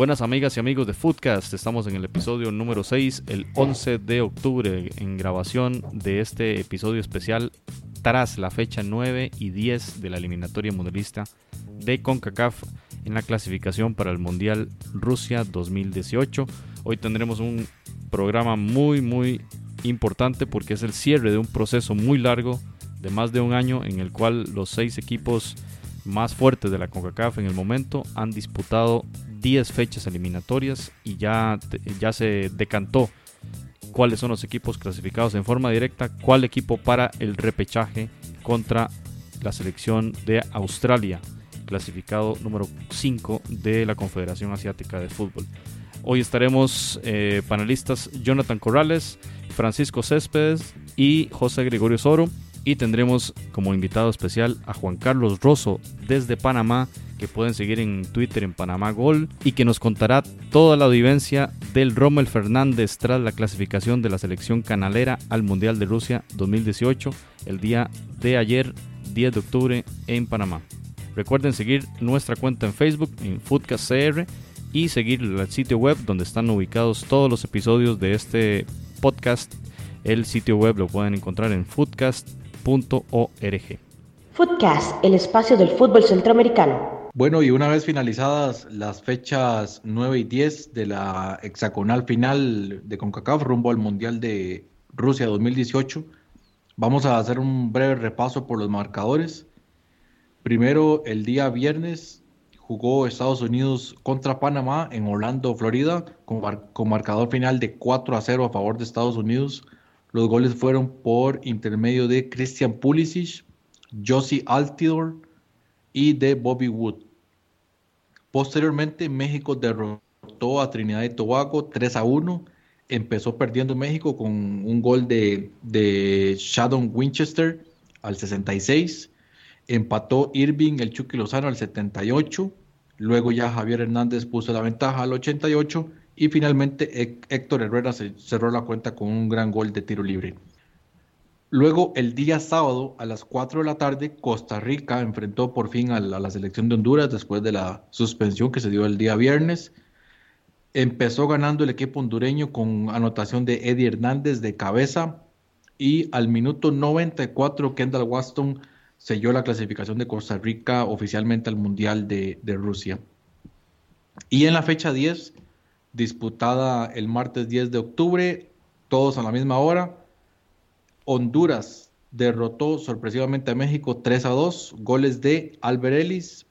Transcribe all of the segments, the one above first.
Buenas amigas y amigos de Footcast, estamos en el episodio número 6, el 11 de octubre, en grabación de este episodio especial tras la fecha 9 y 10 de la eliminatoria mundialista de CONCACAF en la clasificación para el Mundial Rusia 2018. Hoy tendremos un programa muy muy importante porque es el cierre de un proceso muy largo de más de un año en el cual los seis equipos más fuertes de la CONCACAF en el momento han disputado 10 fechas eliminatorias y ya, ya se decantó cuáles son los equipos clasificados en forma directa, cuál equipo para el repechaje contra la selección de Australia, clasificado número 5 de la Confederación Asiática de Fútbol. Hoy estaremos eh, panelistas Jonathan Corrales, Francisco Céspedes y José Gregorio Soro. Y tendremos como invitado especial a Juan Carlos Rosso desde Panamá, que pueden seguir en Twitter en Panamá Gol y que nos contará toda la vivencia del Rommel Fernández tras la clasificación de la selección canalera al Mundial de Rusia 2018 el día de ayer 10 de octubre en Panamá. Recuerden seguir nuestra cuenta en Facebook en FoodcastCR y seguir el sitio web donde están ubicados todos los episodios de este podcast. El sitio web lo pueden encontrar en Footcast, el espacio del fútbol centroamericano. Bueno, y una vez finalizadas las fechas 9 y 10 de la hexagonal final de CONCACAF rumbo al Mundial de Rusia 2018, vamos a hacer un breve repaso por los marcadores. Primero, el día viernes jugó Estados Unidos contra Panamá en Orlando, Florida, con, con marcador final de 4 a 0 a favor de Estados Unidos. Los goles fueron por intermedio de Christian Pulisic, Josie Altidor, y de Bobby Wood. Posteriormente, México derrotó a Trinidad y Tobago 3 a 1. Empezó perdiendo México con un gol de, de Shadow Winchester al 66. Empató Irving, el Chucky Lozano al 78. Luego ya Javier Hernández puso la ventaja al 88. Y finalmente Héctor Herrera cerró la cuenta con un gran gol de tiro libre. Luego, el día sábado a las 4 de la tarde, Costa Rica enfrentó por fin a la, selección de Honduras después de la suspensión que se dio el día viernes. Empezó ganando el equipo hondureño con anotación de Eddie Hernández de cabeza y al minuto 94 Kendall Waston selló la clasificación de Costa Rica oficialmente al Mundial de, Rusia. Y en la fecha 10, disputada el martes 10 de octubre, todos a la misma hora, Honduras derrotó sorpresivamente a México 3 a 2, goles de Albert Ellis,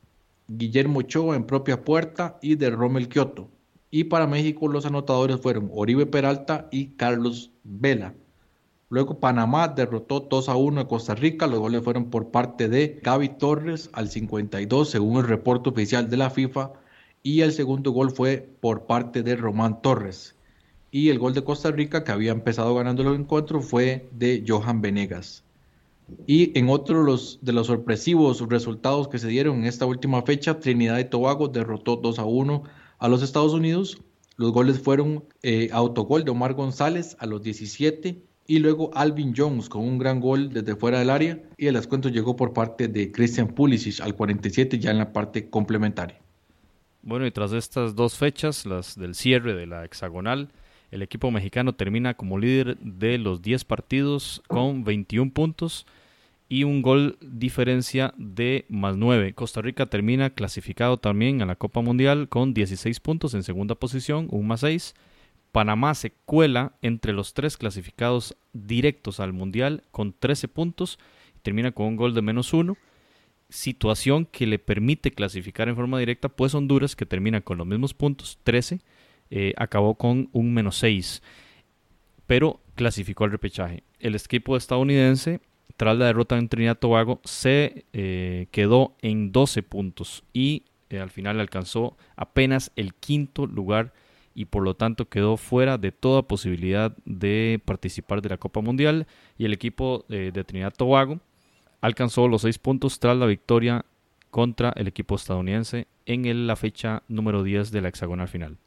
Guillermo Ochoa en propia puerta y de Rommel Kioto. Y para México los anotadores fueron Oribe Peralta y Carlos Vela. Luego Panamá derrotó 2 a 1 a Costa Rica. Los goles fueron por parte de Gaby Torres al 52 según el reporte oficial de la FIFA. Y el segundo gol fue por parte de Román Torres y el gol de Costa Rica, que había empezado ganando el encuentro, fue de Johan Venegas. Y en otro los, de los sorpresivos resultados que se dieron en esta última fecha, Trinidad y Tobago derrotó 2 a 1 a los Estados Unidos. Los goles fueron eh, autogol de Omar González a los 17 y luego Alvin Jones con un gran gol desde fuera del área y el descuento llegó por parte de Christian Pulisic al 47 ya en la parte complementaria. Bueno, y tras estas dos fechas, las del cierre de la hexagonal, el equipo mexicano termina como líder de los 10 partidos con 21 puntos y un gol diferencia de más 9. Costa Rica termina clasificado también a la Copa Mundial con 16 puntos en segunda posición, un más 6. Panamá se cuela entre los tres clasificados directos al Mundial con 13 puntos y termina con un gol de menos 1. Situación que le permite clasificar en forma directa, pues Honduras, que termina con los mismos puntos, 13, eh, acabó con un menos 6, pero clasificó al repechaje. El equipo estadounidense, tras la derrota en Trinidad Tobago, se eh, quedó en 12 puntos y eh, al final alcanzó apenas el quinto lugar y por lo tanto quedó fuera de toda posibilidad de participar de la Copa Mundial y el equipo de Trinidad Tobago alcanzó los seis puntos tras la victoria contra el equipo estadounidense en la fecha número 10 de la hexagonal final.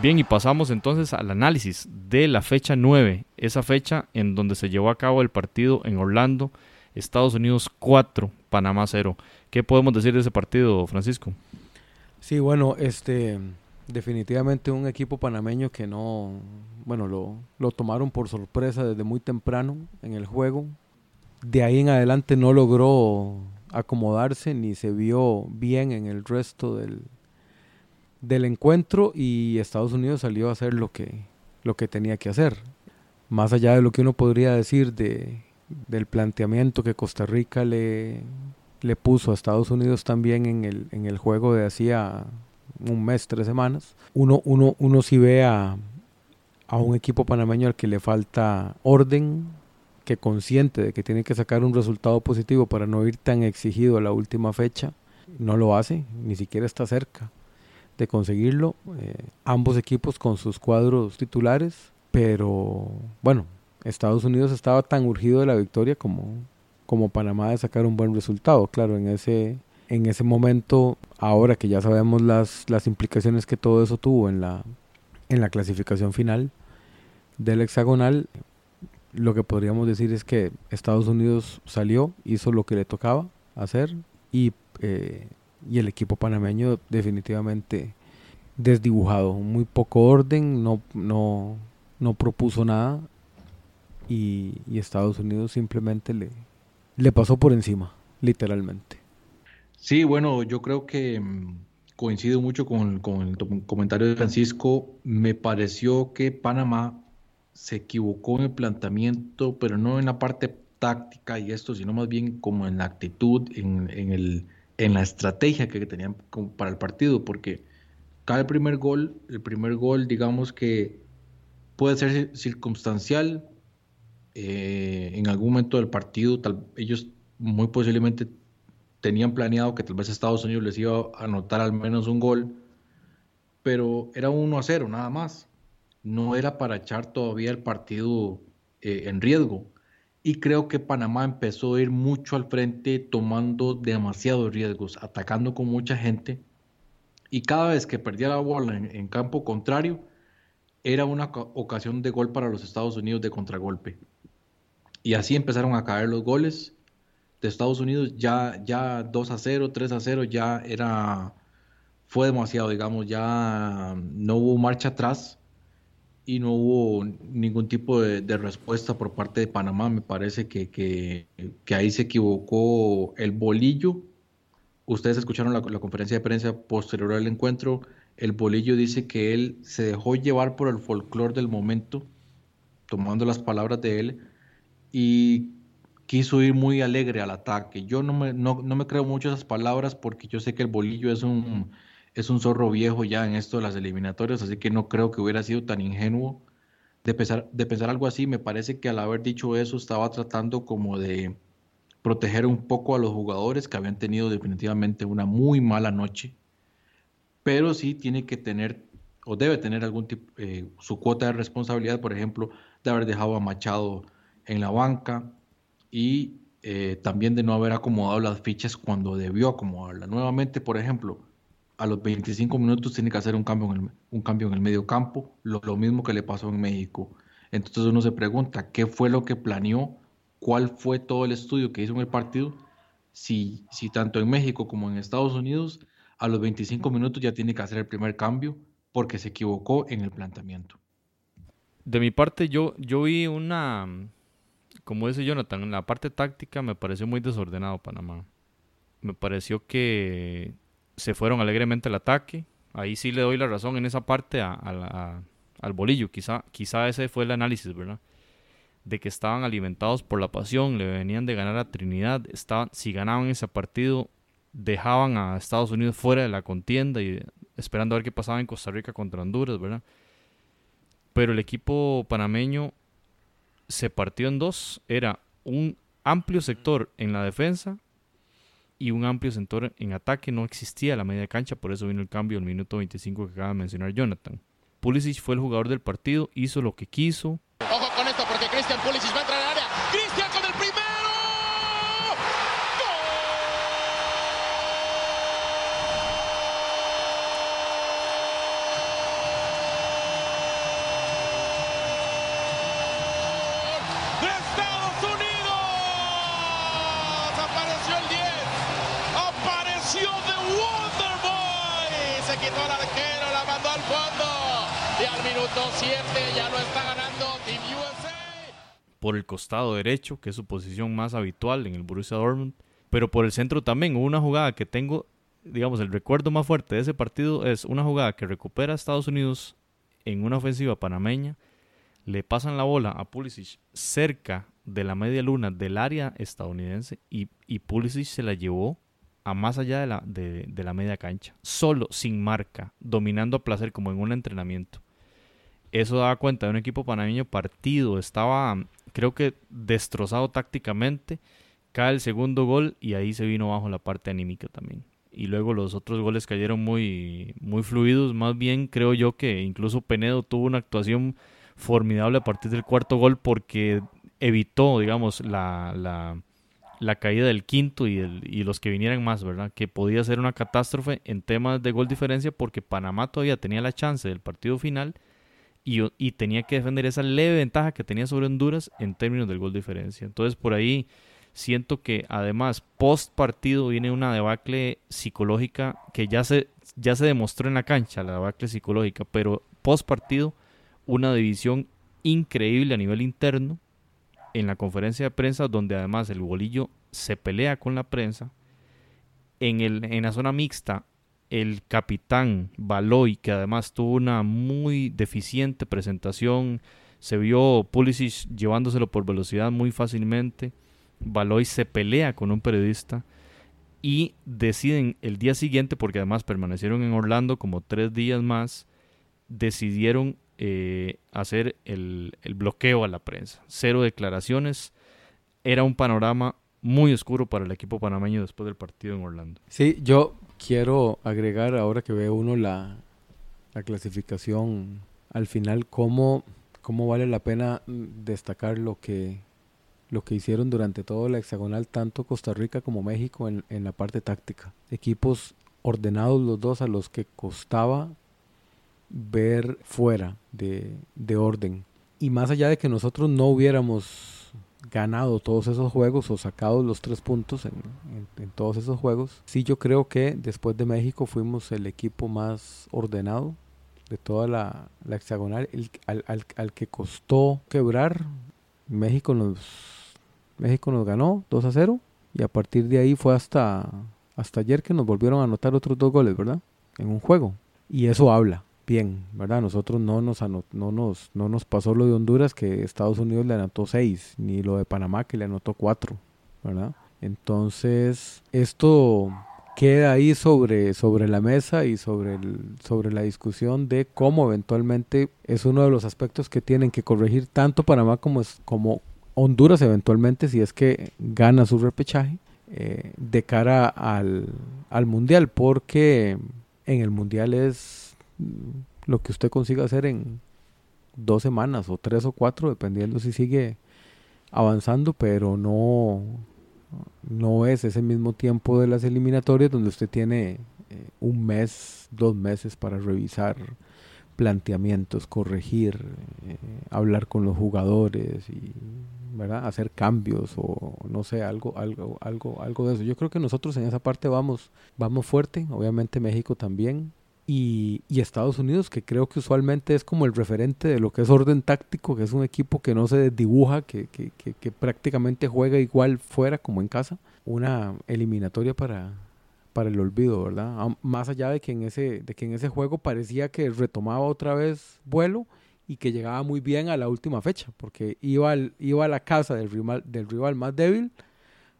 Bien, y pasamos entonces al análisis de la fecha 9, esa fecha en donde se llevó a cabo el partido en Orlando, Estados Unidos 4, Panamá 0. ¿Qué podemos decir de ese partido, Francisco? Sí, bueno, este definitivamente un equipo panameño que no, bueno, lo, lo tomaron por sorpresa desde muy temprano en el juego. De ahí en adelante no logró acomodarse ni se vio bien en el resto del, del encuentro y Estados Unidos salió a hacer lo que, lo que tenía que hacer. Más allá de lo que uno podría decir de, del planteamiento que Costa Rica le, le puso a Estados Unidos también en el, en el juego de hacía un mes, tres semanas, uno, uno, uno sí ve a, a un equipo panameño al que le falta orden, que consciente de que tiene que sacar un resultado positivo para no ir tan exigido a la última fecha, no lo hace, ni siquiera está cerca de conseguirlo. Eh, ambos equipos con sus cuadros titulares, pero bueno, Estados Unidos estaba tan urgido de la victoria como, como Panamá de sacar un buen resultado. Claro, en ese, en ese momento, ahora que ya sabemos las, las implicaciones que todo eso tuvo en la, en la clasificación final del hexagonal, lo que podríamos decir es que Estados Unidos salió, hizo lo que le tocaba hacer y eh, y el equipo panameño definitivamente desdibujado, muy poco orden, no, no, no propuso nada y, Estados Unidos simplemente le, le pasó por encima, literalmente. Sí, bueno, yo creo que mm, coincido mucho con, el comentario de Francisco. Me pareció que Panamá se equivocó en el planteamiento, pero no en la parte táctica y esto, sino más bien como en la actitud, en el en la estrategia que tenían para el partido, porque cada primer gol, el primer gol, digamos que puede ser circunstancial. Eh, en algún momento del partido, ellos muy posiblemente tenían planeado que tal vez Estados Unidos les iba a anotar al menos un gol, pero era 1 a 0 nada más. No era para echar todavía el partido eh, en riesgo. Y creo que Panamá empezó a ir mucho al frente, tomando demasiados riesgos, atacando con mucha gente. Y cada vez que perdía la bola en, campo contrario, era una ocasión de gol para los Estados Unidos de contragolpe. Y así empezaron a caer los goles de Estados Unidos. Ya, ya 2 a 0, 3 a 0, ya era, fue demasiado, digamos, ya no hubo marcha atrás y no hubo ningún tipo de, respuesta por parte de Panamá. Me parece que, que, ahí se equivocó el bolillo. Ustedes escucharon la, conferencia de prensa posterior al encuentro. El bolillo dice que él se dejó llevar por el folclore del momento, tomando las palabras de él, y quiso ir muy alegre al ataque. Yo no me, no, no me creo mucho esas palabras porque yo sé que el bolillo es un es un zorro viejo ya en esto de las eliminatorias, así que no creo que hubiera sido tan ingenuo de pensar, de pensar algo así. Me parece que al haber dicho eso estaba tratando como de proteger un poco a los jugadores que habían tenido definitivamente una muy mala noche, pero sí tiene que tener o debe tener algún tipo, eh, su cuota de responsabilidad, por ejemplo, de haber dejado a Machado en la banca y eh, también de no haber acomodado las fichas cuando debió acomodarlas. Nuevamente, por ejemplo, a los 25 minutos tiene que hacer un cambio en el, un cambio en el medio campo, lo, mismo que le pasó en México. Entonces uno se pregunta, ¿qué fue lo que planeó? ¿Cuál fue todo el estudio que hizo en el partido? Si, si tanto en México como en Estados Unidos, a los 25 minutos ya tiene que hacer el primer cambio porque se equivocó en el planteamiento. De mi parte, yo, yo vi una, como dice Jonathan, en la parte táctica me pareció muy desordenado Panamá. Me pareció que se fueron alegremente al ataque. Ahí sí le doy la razón en esa parte al bolillo. Quizá, quizá ese fue el análisis, ¿verdad? De que estaban alimentados por la pasión, le venían de ganar a Trinidad. Estaban, si ganaban ese partido, dejaban a Estados Unidos fuera de la contienda y esperando a ver qué pasaba en Costa Rica contra Honduras, ¿verdad? Pero el equipo panameño se partió en dos. Era un amplio sector en la defensa y un amplio sector en ataque. No existía la media cancha, por eso vino el cambio el minuto 25 que acaba de mencionar Jonathan. Pulisic fue el jugador del partido, hizo lo que quiso. Ojo con esto porque Christian Pulisic va a entrar al área. Christian con el primero. ¡Gol! ¡De Estados Unidos! Apareció el 10. Apareció The Wonder Boy. Se quitó el arquero, la mandó al Y al minuto 7 ya lo está ganando por el costado derecho, que es su posición más habitual en el Borussia Dortmund, pero por el centro también. Una jugada que tengo, digamos, el recuerdo más fuerte de ese partido es una jugada que recupera a Estados Unidos en una ofensiva panameña, le pasan la bola a Pulisic cerca de la media luna del área estadounidense y Pulisic se la llevó a más allá de la, de, de la media cancha, solo, sin marca, dominando a placer como en un entrenamiento. Eso daba cuenta de un equipo panameño partido, estaba creo que destrozado tácticamente. Cae el segundo gol y ahí se vino bajo la parte anímica también. Y luego los otros goles cayeron muy, muy fluidos. Más bien creo yo que incluso Penedo tuvo una actuación formidable a partir del cuarto gol porque evitó, digamos, la, la, la caída del quinto y, el, y los que vinieran más, ¿verdad? Que podía ser una catástrofe en temas de gol diferencia porque Panamá todavía tenía la chance del partido final y, y, tenía que defender esa leve ventaja que tenía sobre Honduras en términos del gol diferencia. Entonces por ahí siento que además post partido viene una debacle psicológica que ya se, ya se demostró en la cancha, la debacle psicológica, pero post partido una división increíble a nivel interno en la conferencia de prensa donde además el bolillo se pelea con la prensa. En, el, en la zona mixta el capitán Baloy, que además tuvo una muy deficiente presentación, se vio Pulisic llevándoselo por velocidad muy fácilmente. Baloy se pelea con un periodista y deciden el día siguiente, porque además permanecieron en Orlando como tres días más, decidieron eh, hacer el, el bloqueo a la prensa. Cero declaraciones. Era un panorama muy oscuro para el equipo panameño después del partido en Orlando. Sí, yo quiero agregar ahora que ve uno la, la clasificación al final cómo, cómo vale la pena destacar lo que lo que hicieron durante todo la hexagonal tanto Costa Rica como México en, en la parte táctica equipos ordenados los dos a los que costaba ver fuera de, de orden y más allá de que nosotros no hubiéramos ganado todos esos juegos o sacado los tres puntos en, todos esos juegos. Sí, yo creo que después de México fuimos el equipo más ordenado de toda la, la hexagonal, el, al, al, al, que costó quebrar. México nos, México nos ganó 2 a 0 y a partir de ahí fue hasta, hasta ayer que nos volvieron a anotar otros dos goles, ¿verdad? En un juego. Y eso habla bien, ¿verdad? Nosotros no nos, no nos, no nos pasó lo de Honduras que Estados Unidos le anotó 6, ni lo de Panamá que le anotó 4, ¿verdad? Entonces, esto queda ahí sobre, sobre la mesa y sobre, el, sobre la discusión de cómo eventualmente es uno de los aspectos que tienen que corregir tanto Panamá como, como Honduras eventualmente si es que gana su repechaje eh, de cara al, al Mundial, porque en el Mundial es lo que usted consiga hacer en dos semanas o tres o cuatro, dependiendo si sigue avanzando, pero no, no es ese mismo tiempo de las eliminatorias donde usted tiene eh, un mes, dos meses para revisar planteamientos, corregir, eh, hablar con los jugadores y ¿verdad? hacer cambios o no sé, algo, algo, algo, algo de eso. Yo creo que nosotros en esa parte vamos, vamos fuerte, obviamente México también, y, y, Estados Unidos, que creo que usualmente es como el referente de lo que es orden táctico, que es un equipo que no se desdibuja, que, que, que, que prácticamente juega igual fuera como en casa, una eliminatoria para, para el olvido, ¿verdad? Más allá de que, en ese, de que en ese juego parecía que retomaba otra vez vuelo y que llegaba muy bien a la última fecha, porque iba, al, iba a la casa del rival, del rival más débil,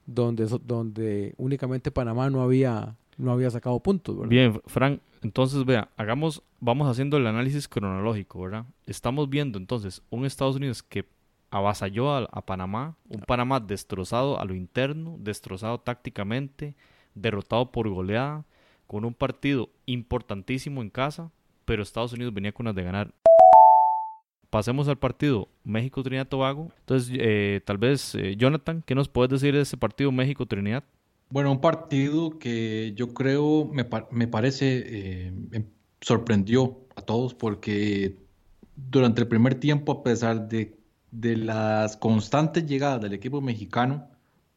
donde, donde únicamente Panamá no había, no había sacado puntos. ¿verdad? Bien, Frank, entonces, vea, hagamos, vamos haciendo el análisis cronológico, ¿verdad? Estamos viendo entonces un Estados Unidos que avasalló a, a Panamá, un Panamá destrozado a lo interno, destrozado tácticamente, derrotado por goleada, con un partido importantísimo en casa, pero Estados Unidos venía con las de ganar. Pasemos al partido México-Trinidad-Tobago. Entonces, eh, tal vez, eh, Jonathan, ¿qué nos puedes decir de ese partido México-Trinidad? Bueno, un partido que yo creo, me, me parece, eh, em- sorprendió a todos porque durante el primer tiempo, a pesar de, de las constantes llegadas del equipo mexicano,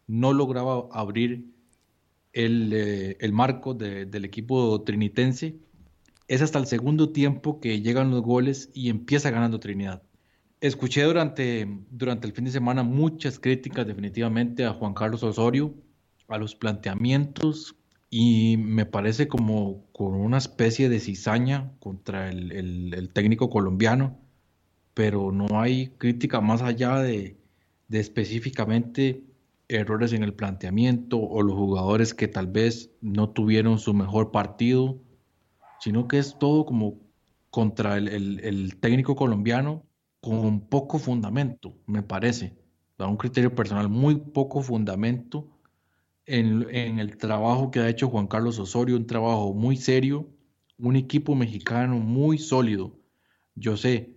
no lograba abrir el, eh, el marco de- del equipo trinitense. Es hasta el segundo tiempo que llegan los goles y empieza ganando Trinidad. Escuché durante, durante el fin de semana muchas críticas definitivamente a Juan Carlos Osorio, a los planteamientos y me parece como con una especie de cizaña contra el, el- técnico colombiano, pero no hay crítica más allá de, de específicamente errores en el planteamiento o los jugadores que tal vez no tuvieron su mejor partido, sino que es todo como contra el, el- el técnico colombiano con poco fundamento, me parece. Da un criterio personal, muy poco fundamento en, el trabajo que ha hecho Juan Carlos Osorio, un trabajo muy serio, un equipo mexicano muy sólido. Yo sé,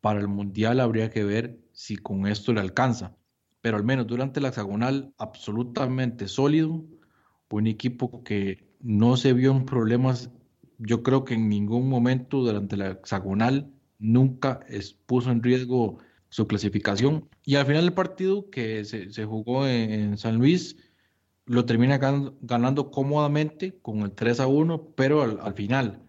para el Mundial habría que ver si con esto le alcanza, pero al menos durante la hexagonal, absolutamente sólido, un equipo que no se vio en problemas, yo creo que en ningún momento durante la hexagonal nunca puso en riesgo su clasificación. Y al final del partido que se, se jugó en San Luis, lo termina gan- ganando cómodamente con el 3 a 1, pero al, al final.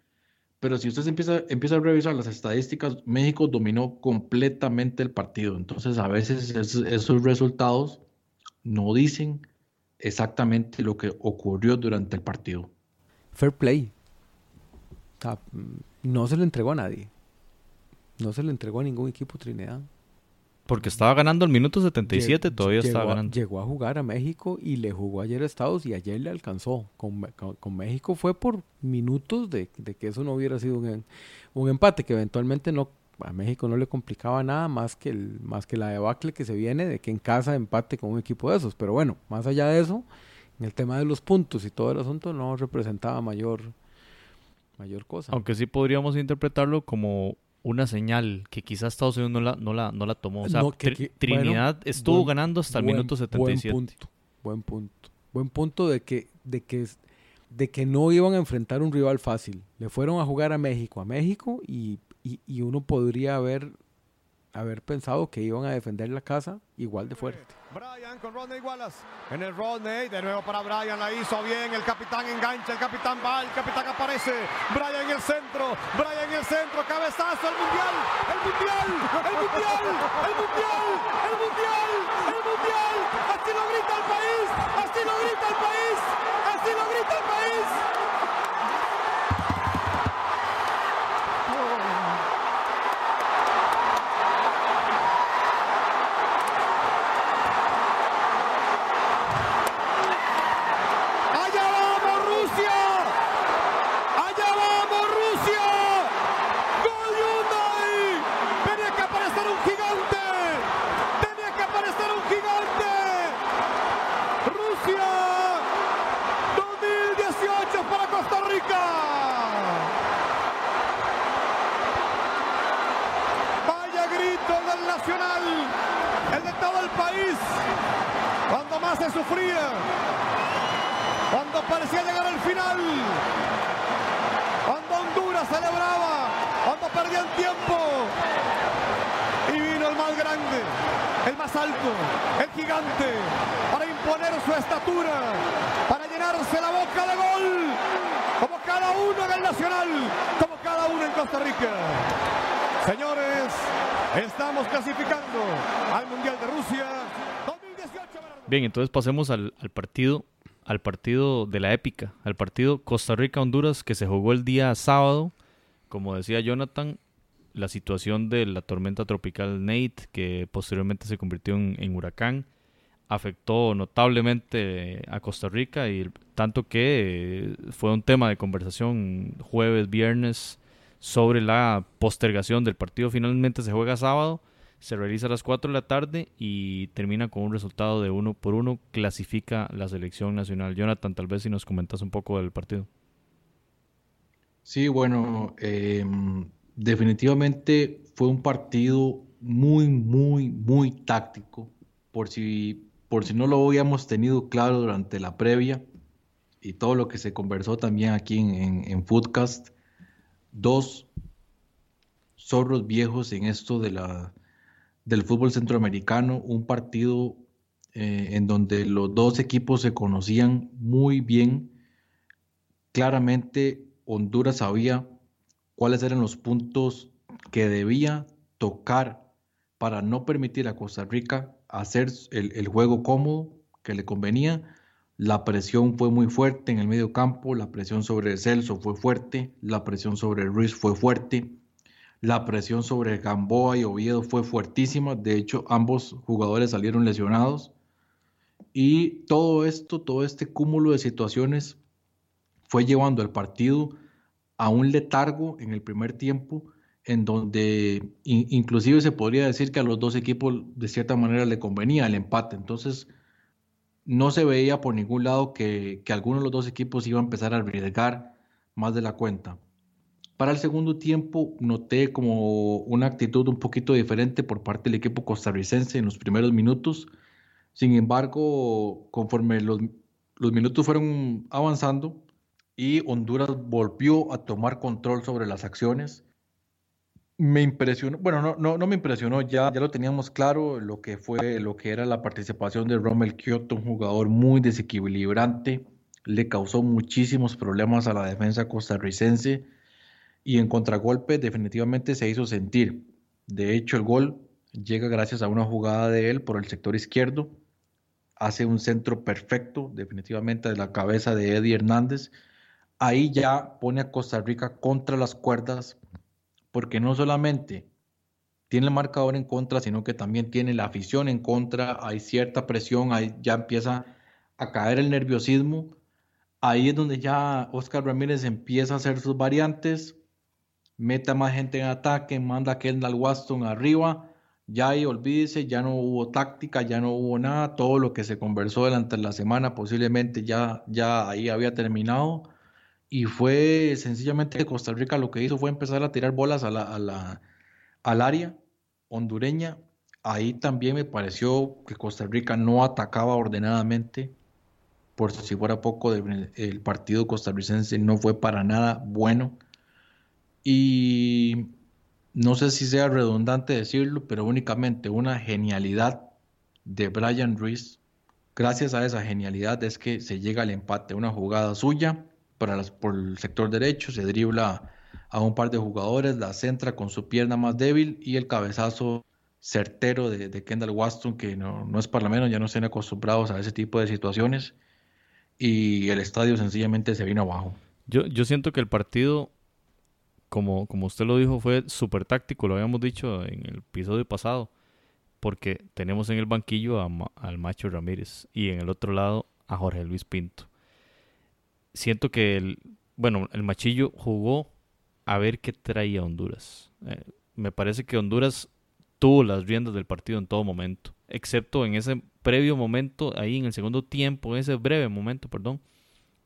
Pero si usted empieza, a revisar las estadísticas, México dominó completamente el partido. Entonces, a veces es- esos resultados no dicen exactamente lo que ocurrió durante el partido. Fair play. No se le entregó a nadie. No se le entregó a ningún equipo Trinidad. Porque estaba ganando al minuto 77, Lle- todavía estaba a- ganando. Llegó a jugar a México y le jugó ayer a Estados y ayer le alcanzó. Con, con- con México fue por minutos de, de que eso no hubiera sido un, un empate que eventualmente no a México no le complicaba nada más que el más que la debacle que se viene de que en casa empate con un equipo de esos. Pero bueno, más allá de eso, en el tema de los puntos y todo el asunto no representaba mayor mayor cosa. Aunque sí podríamos interpretarlo como una señal que quizás Estados Unidos no la, no la, no la tomó. O sea, No, que- que- Trinidad bueno, estuvo buen- ganando hasta el buen- minuto 77. Buen punto, buen punto. Buen punto de que, de que, de que no iban a enfrentar un rival fácil. Le fueron a jugar a México, a México, y, y, y uno podría haber, haber pensado que iban a defender la casa igual de fuerte. Brian con Rodney Wallace. En el Rodney, de nuevo para Brian, la hizo bien. El capitán engancha, el capitán va, el capitán aparece. Brian en el centro, Brian en el centro, cabezazo, el mundial, el mundial, el mundial, el mundial, el mundial, el mundial. Así lo grita el país, así lo grita el país, así lo grita el país. ¡Allá vamos Rusia! ¡Allá vamos Rusia! ¡Gol Hyundai! Tenía que aparecer un gigante. Tenía que aparecer un gigante. Rusia 2018 para Costa Rica. Vaya grito el del Nacional, el de todo el país. Cuando más sufría, cuando parecía llegar al final, cuando Honduras celebraba, cuando perdían tiempo, y vino el más grande, el más alto, el gigante, para imponer su estatura, para llenarse la boca de gol, como cada uno en el Nacional, como cada uno en Costa Rica. Señores, estamos clasificando al Mundial de Rusia 2018. Bien, entonces pasemos al, partido al partido de la épica, al partido Costa Rica-Honduras que se jugó el día sábado. Como decía Jonathan, la situación de la tormenta tropical Nate, que posteriormente se convirtió en, en huracán, afectó notablemente a Costa Rica y tanto que eh, fue un tema de conversación jueves, viernes sobre la postergación del partido. Finalmente se juega sábado, Se realiza a las 4 de la tarde y termina con un resultado de uno por uno. Clasifica la selección nacional. Jonathan, tal vez si nos comentas un poco del partido. Sí, bueno, em, definitivamente fue un partido muy, muy, muy táctico. Por si, por si no lo habíamos tenido claro durante la previa y todo lo que se conversó también aquí en, en Foodcast, dos zorros viejos en esto de la, del fútbol centroamericano, un partido eh, en donde los dos equipos se conocían muy bien. Claramente Honduras sabía cuáles eran los puntos que debía tocar para no permitir a Costa Rica hacer el, juego cómodo que le convenía. La presión fue muy fuerte en el medio campo, la presión sobre Celso fue fuerte, la presión sobre Ruiz fue fuerte. La presión sobre Gamboa y Oviedo fue fuertísima. De hecho, ambos jugadores salieron lesionados. Y todo esto, todo este cúmulo de situaciones fue llevando al partido a un letargo en el primer tiempo, en donde inclusive se podría decir que a los dos equipos de cierta manera le convenía el empate. Entonces, no se veía por ningún lado que, que alguno de los dos equipos iba a empezar a arriesgar más de la cuenta. Para el segundo tiempo noté como una actitud un poquito diferente por parte del equipo costarricense en los primeros minutos. Sin embargo, conforme los, minutos fueron avanzando y Honduras volvió a tomar control sobre las acciones, me impresionó, bueno, no, no, no me impresionó, ya, ya lo teníamos claro lo que fue, lo que era la participación de Rommel Kyoto, un jugador muy desequilibrante, le causó muchísimos problemas a la defensa costarricense y en contragolpe definitivamente se hizo sentir. De hecho, el gol llega gracias a una jugada de él por el sector izquierdo. Hace un centro perfecto, definitivamente de la cabeza de Eddie Hernández. Ahí ya pone a Costa Rica contra las cuerdas, porque no solamente tiene el marcador en contra, sino que también tiene la afición en contra. Hay cierta presión, ahí ya empieza a caer el nerviosismo. Ahí es donde ya Oscar Ramírez empieza a hacer sus variantes meta más gente en ataque, manda a Kendall Waston arriba, ya ahí olvídese, ya no hubo táctica, ya no hubo nada, todo lo que se conversó durante la semana posiblemente ya, ya ahí había terminado y fue sencillamente Costa Rica lo que hizo fue empezar a tirar bolas a la, al área hondureña. Ahí también me pareció que Costa Rica no atacaba ordenadamente. Por si fuera poco, el partido costarricense no fue para nada bueno. Y no sé si sea redundante decirlo, pero únicamente una genialidad de Brian Ruiz. Gracias a esa genialidad es que se llega al empate, una jugada suya para por el sector derecho, se dribla a un par de jugadores, la centra con su pierna más débil y el cabezazo certero de, Kendall Waston, que no, no, es para menos, ya no están acostumbrados a ese tipo de situaciones y el estadio sencillamente se vino abajo. Yo, yo siento que el partido como, como usted lo dijo, fue súper táctico, lo habíamos dicho en el episodio pasado, porque tenemos en el banquillo al Macho Ramírez y en el otro lado a Jorge Luis Pinto. Siento que el, bueno, el Machillo jugó a ver qué traía Honduras. Eh, me parece que Honduras tuvo las riendas del partido en todo momento, excepto en ese previo momento, ahí en el segundo tiempo, en ese breve momento, perdón,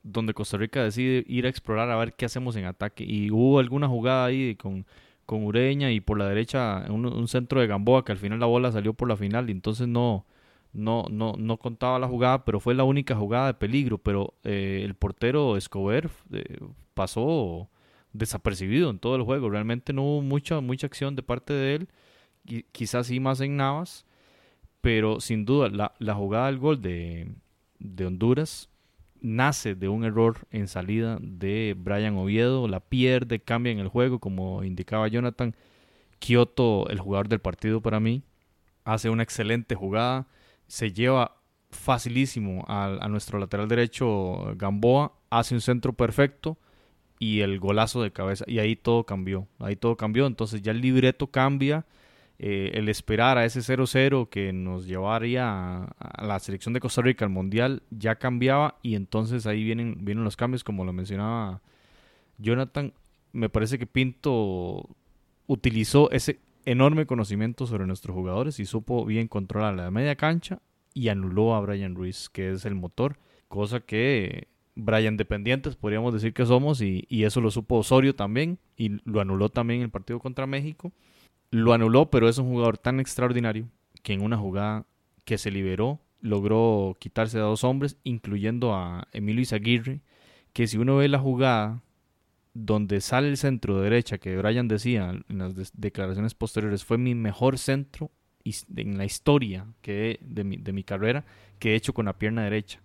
donde Costa Rica decide ir a explorar a ver qué hacemos en ataque. Y hubo alguna jugada ahí con, con Ureña y por la derecha un, centro de Gamboa que al final la bola salió por la final y entonces no, no, no, no contaba la jugada, pero fue la única jugada de peligro. Pero eh, el portero Escobar eh, pasó desapercibido en todo el juego. Realmente no hubo mucha, mucha acción de parte de él. quizás sí más en Navas, pero sin duda la, la jugada del gol de, de Honduras nace de un error en salida de Brian Oviedo, la pierde, cambia en el juego, como indicaba Jonathan. Kioto, el jugador del partido para mí, hace una excelente jugada, se lleva facilísimo a, nuestro lateral derecho Gamboa, hace un centro perfecto y el golazo de cabeza, y ahí todo cambió, ahí todo cambió, entonces ya el libreto cambia eh, el esperar a ese 0-0 que nos llevaría a, la selección de Costa Rica al Mundial ya cambiaba y entonces ahí vienen, vienen los cambios como lo mencionaba Jonathan. Me parece que Pinto utilizó ese, enorme conocimiento sobre nuestros jugadores y supo bien controlar la media cancha y anuló a Brian Ruiz, que es el motor, cosa que Brian dependientes podríamos decir que somos y, eso lo supo Osorio también y lo anuló también el partido contra México. Lo anuló, pero es un jugador tan extraordinario que en una jugada que se liberó logró quitarse a dos hombres, incluyendo a Emilio Izaguirre, que si uno ve la jugada donde sale el centro derecha, que Brian decía en las declaraciones posteriores, fue mi mejor centro en la historia que de, mi, de carrera que he hecho con la pierna derecha.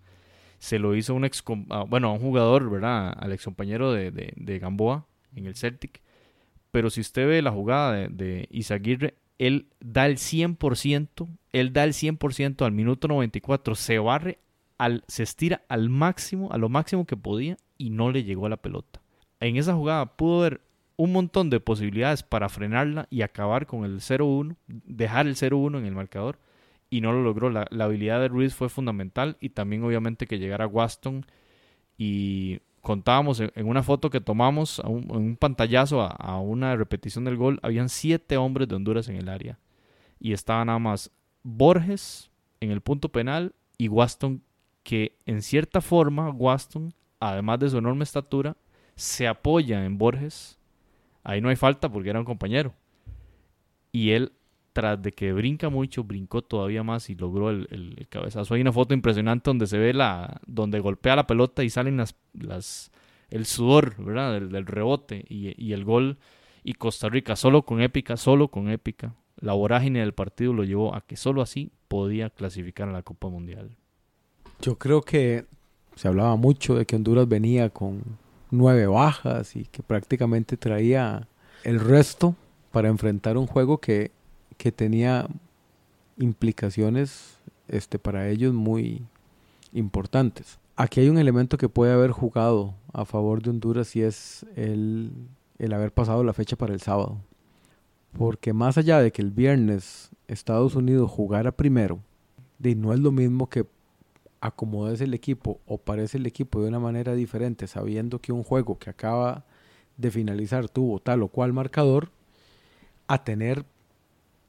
Se lo hizo un ex, ah, bueno, a un jugador, ¿verdad? Al ex compañero de, de, Gamboa en el Celtic. Pero si usted ve la jugada de, de él da el 100%, él da el 100% al minuto 94, se barre, al, se estira al máximo, a lo máximo que podía y no le llegó a la pelota. En esa jugada pudo haber un montón de posibilidades para frenarla y acabar con el 0-1, dejar el 0-1 en el marcador y no lo logró. La, habilidad de Ruiz fue fundamental y también obviamente que llegara Waston y contábamos en, una foto que tomamos, en un, pantallazo a, una repetición del gol, habían siete hombres de Honduras en el área. Y estaba nada más Borges en el punto penal y Waston, que en cierta forma Waston, además de su enorme estatura, se apoya en Borges. Ahí no hay falta porque era un compañero. Y él tras de que brinca mucho, brincó todavía más y logró el, cabezazo. Hay una foto impresionante donde se ve la, donde golpea la pelota y salen las, las el sudor, ¿verdad? Del, rebote y, el gol. Y Costa Rica, solo con épica, solo con épica. La vorágine del partido lo llevó a que solo así podía clasificar a la Copa Mundial. Yo creo que se hablaba mucho de que Honduras venía con nueve bajas y que prácticamente traía el resto para enfrentar un juego que que tenía implicaciones este, para ellos muy importantes. Aquí hay un elemento que puede haber jugado a favor de Honduras y es el, el haber pasado la fecha para el sábado. Porque más allá de que el viernes Estados Unidos jugara primero, de no es lo mismo que acomodes el equipo o parece el equipo de una manera diferente, sabiendo que un juego que acaba de finalizar tuvo tal o cual marcador, a tener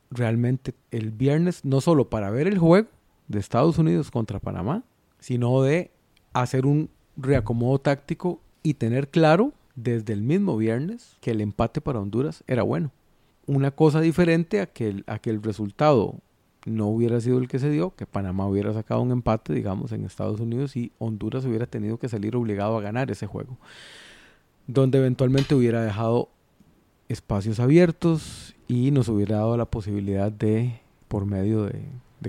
realmente el viernes, no solo para ver el juego de Estados Unidos contra Panamá, sino de hacer un reacomodo táctico y tener claro desde el mismo viernes que el empate para Honduras era bueno. Una cosa diferente a que el, a que el resultado no hubiera sido el que se dio, que Panamá hubiera sacado un empate, digamos, en Estados Unidos y Honduras hubiera tenido que salir obligado a ganar ese juego, donde eventualmente hubiera dejado espacios abiertos y nos hubiera dado la posibilidad de, por medio de,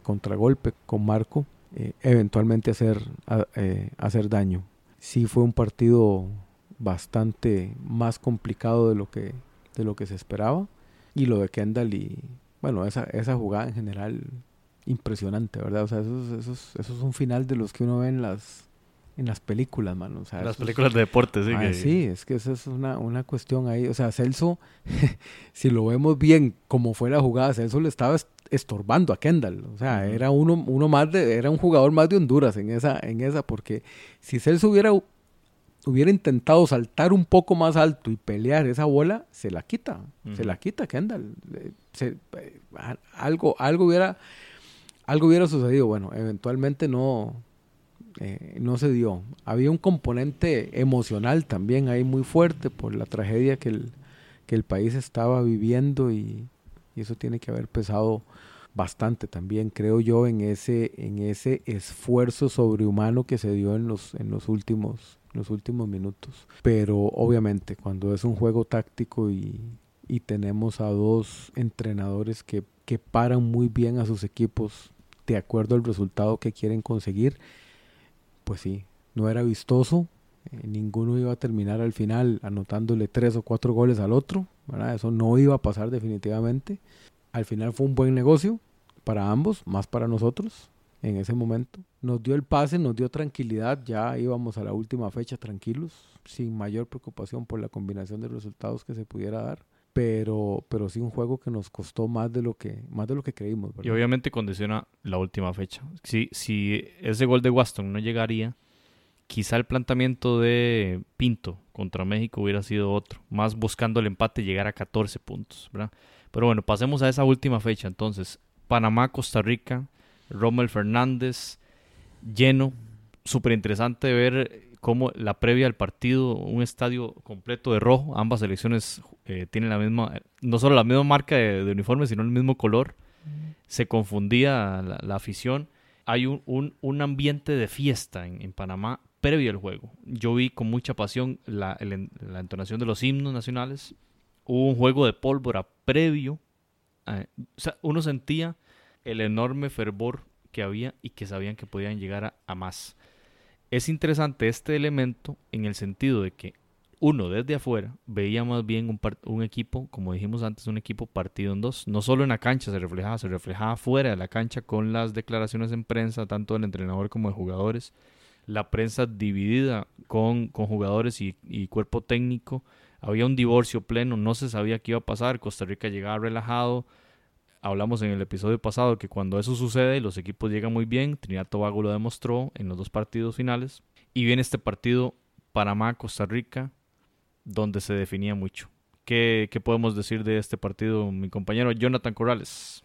contragolpe con Marco, eh, eventualmente hacer, eh, hacer daño. Sí fue un partido bastante más complicado de lo que, de lo que se esperaba. Y lo de Kendall y, bueno, esa, esa jugada en general impresionante, ¿verdad? O sea, eso, eso, eso es un final de los que uno ve en las, en las películas, mano. O las películas de deporte, sí. Ah, sí, es que esa es una, una cuestión ahí. O sea, Celso, si lo vemos bien como fue la jugada, Celso le estaba estorbando a Kendall. O sea, era uno, uno más de, era un jugador más de Honduras en esa, en esa, porque si Celso hubiera, hubiera intentado saltar un poco más alto y pelear esa bola, se la quita. Se la quita Kendall. Eh, eh, algo, algo hubiera, algo hubiera sucedido. Bueno, eventualmente no eh, no se dio. Había un componente emocional también ahí muy fuerte por la tragedia que el, que el país estaba viviendo y, eso tiene que haber pesado bastante también, creo yo, en ese, en ese esfuerzo sobrehumano que se dio en los, en los últimos los últimos minutos. Pero obviamente cuando es un juego táctico y, y tenemos a dos entrenadores que, que paran muy bien a sus equipos de acuerdo al resultado que quieren conseguir, pues sí, no era vistoso. Eh, ninguno iba a terminar al final anotándole tres o cuatro goles al otro. Eso no iba a pasar definitivamente. Al final fue un buen negocio para ambos, más para nosotros en ese momento. Nos dio el pase, nos dio tranquilidad, ya íbamos a la última fecha tranquilos, sin mayor preocupación por la combinación de resultados que se pudiera dar. Pero, pero sí un juego que nos costó más de lo que, más de lo que creímos. Y obviamente condiciona la última fecha. Si, si ese gol de Waston no llegaría, quizá el planteamiento de Pinto contra México hubiera sido otro, más buscando el empate llegar a 14 puntos, ¿verdad? Pero bueno, pasemos a esa última fecha. Entonces, Panamá, Costa Rica, Rommel Fernández, lleno. Súper interesante ver cómo la previa al partido, un estadio completo de rojo. Ambas selecciones eh, tienen la misma, no solo la misma marca de, uniforme, sino el mismo color. Se confundía la, afición. Hay un, un, ambiente de fiesta en, en Panamá previo al juego. Yo vi con mucha pasión la, la, entonación de los himnos nacionales. Hubo un juego de pólvora previo. o sea, uno sentía el enorme fervor que había y que sabían que podían llegar a, más. Es interesante este elemento en el sentido de que uno desde afuera veía más bien un, equipo, como dijimos antes, un equipo partido en dos. No solo en la cancha se reflejaba, se reflejaba fuera de la cancha con las declaraciones en prensa, tanto del entrenador como de jugadores la prensa dividida con, con jugadores y, cuerpo técnico. Había un divorcio pleno, no se sabía qué iba a pasar. Costa Rica llegaba relajado. Hablamos en el episodio pasado que cuando eso sucede, los equipos llegan muy bien. Trinidad Tobago lo demostró en los dos partidos finales. Y viene este partido Panamá-Costa Rica, donde se definía mucho. ¿Qué, ¿Qué podemos decir de este partido, mi compañero Jonathan Corrales?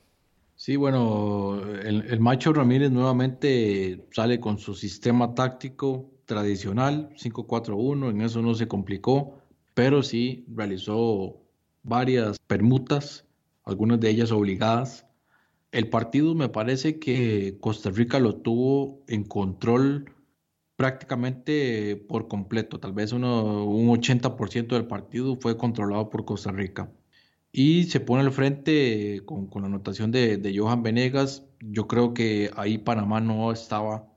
Sí, bueno, el, Macho Ramírez nuevamente sale con su sistema táctico tradicional, 5-4-1, en eso no se complicó, pero sí realizó varias permutas, algunas de ellas obligadas. El partido me parece que Costa Rica lo tuvo en control prácticamente por completo, tal vez uno, un 80% del partido fue controlado por Costa Rica y se pone al frente con, la anotación de, Johan Venegas. Yo creo que ahí Panamá no estaba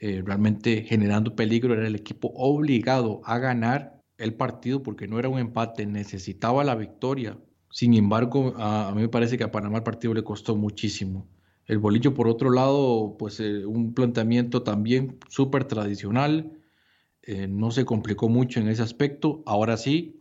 eh, realmente generando peligro, era el equipo obligado a ganar el partido porque no era un empate, necesitaba la victoria. Sin embargo, a, mí me parece que a Panamá el partido le costó muchísimo. El bolillo, por otro lado, pues eh, un planteamiento también súper tradicional, eh, no se complicó mucho en ese aspecto. Ahora sí,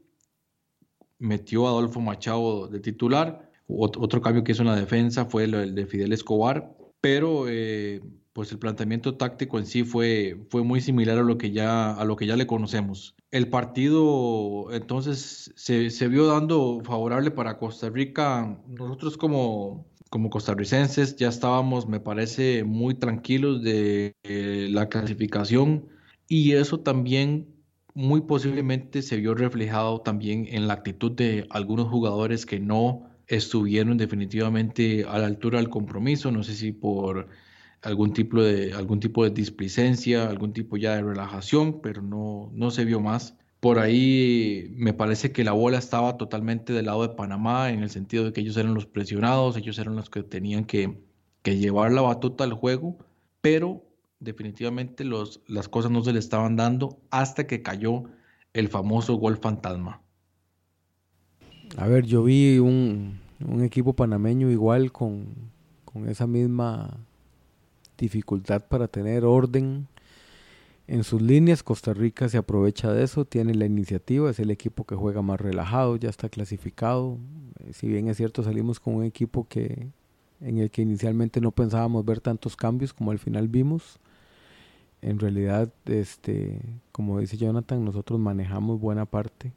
metió a Adolfo Machado de titular. Otro cambio que hizo en la defensa fue el de Fidel Escobar, pero eh, pues el planteamiento táctico en sí fue, fue muy similar a lo, que ya, a lo que ya le conocemos. El partido entonces se, se vio dando favorable para Costa Rica. Nosotros como, como costarricenses ya estábamos, me parece, muy tranquilos de eh, la clasificación y eso también muy posiblemente se vio reflejado también en la actitud de algunos jugadores que no estuvieron definitivamente a la altura del compromiso, no sé si por algún tipo de, algún tipo de displicencia, algún tipo ya de relajación, pero no, no se vio más. Por ahí me parece que la bola estaba totalmente del lado de Panamá, en el sentido de que ellos eran los presionados, ellos eran los que tenían que, que llevar la batuta al juego, pero definitivamente las cosas no se le estaban dando hasta que cayó el famoso gol fantasma. A ver, yo vi un, equipo panameño igual con, con, esa misma dificultad para tener orden en sus líneas. Costa Rica se aprovecha de eso, tiene la iniciativa, es el equipo que juega más relajado, ya está clasificado. Eh, si bien es cierto, salimos con un equipo que en el que inicialmente no pensábamos ver tantos cambios como al final vimos en realidad, este, como dice Jonathan, nosotros manejamos buena parte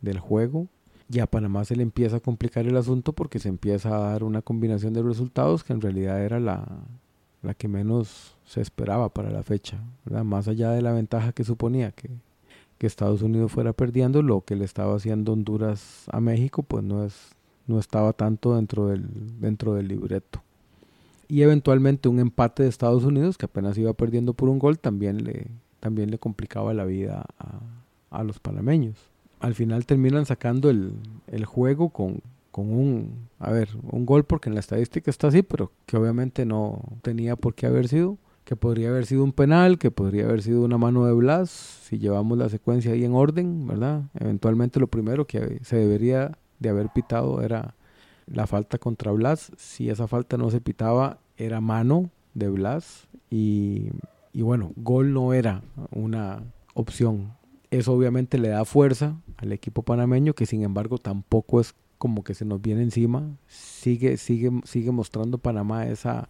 del juego. Y a Panamá se le empieza a complicar el asunto porque se empieza a dar una combinación de resultados que en realidad era la, la que menos se esperaba para la fecha. Más allá de la ventaja que suponía que, Estados Unidos fuera perdiendo, lo que le estaba haciendo Honduras a México, pues no, es, no estaba tanto dentro del, dentro del libreto y eventualmente un empate de Estados Unidos que apenas iba perdiendo por un gol también le, también le complicaba la vida a, los panameños. Al final terminan sacando el, juego con, con, un, a ver, un gol porque en la estadística está así, pero que obviamente no tenía por qué haber sido, que podría haber sido un penal, que podría haber sido una mano de Blas, si llevamos la secuencia ahí en orden, ¿verdad? Eventualmente lo primero que se debería de haber pitado era la falta contra Blas. Si esa falta no se pitaba, era mano de Blas y, bueno, gol no era una opción. Eso obviamente le da fuerza al equipo panameño, que sin embargo tampoco es como que se nos viene encima. Sigue, sigue, sigue mostrando Panamá esa,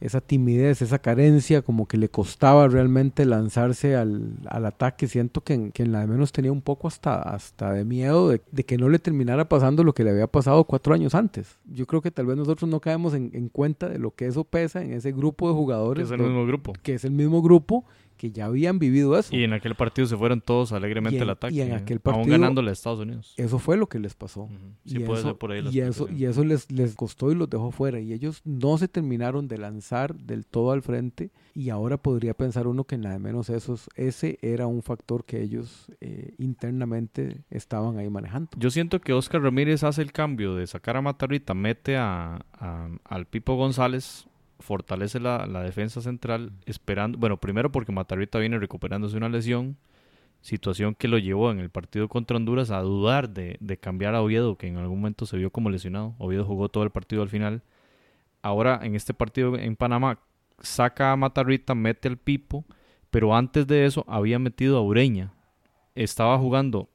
esa timidez, esa carencia, como que le costaba realmente lanzarse al, al ataque. Siento que en, que en la de menos tenía un poco hasta, hasta de miedo de, de, que no le terminara pasando lo que le había pasado cuatro años antes. Yo creo que tal vez nosotros no caemos en, en cuenta de lo que eso pesa en ese grupo de jugadores. Que es el mismo grupo. Que es el mismo grupo que ya habían vivido eso. Y en aquel partido se fueron todos alegremente en, al ataque. Y en aquel partido, aún ganándole a Estados Unidos. Eso fue lo que les pasó. Uh -huh. Sí, y puede eso, ser por ahí y eso, y eso les, les costó y los dejó fuera. Y ellos no se terminaron de lanzar del todo al frente. Y ahora podría pensar uno que nada menos esos, ese era un factor que ellos eh, internamente estaban ahí manejando. Yo siento que Oscar Ramírez hace el cambio de sacar a Matarrita, mete a, a, al Pipo González fortalece la, la, defensa central esperando, bueno, primero porque Matarrita viene recuperándose una lesión, situación que lo llevó en el partido contra Honduras a dudar de, de, cambiar a Oviedo, que en algún momento se vio como lesionado. Oviedo jugó todo el partido al final. Ahora, en este partido en Panamá, saca a Matarrita, mete al Pipo, pero antes de eso había metido a Ureña. Estaba jugando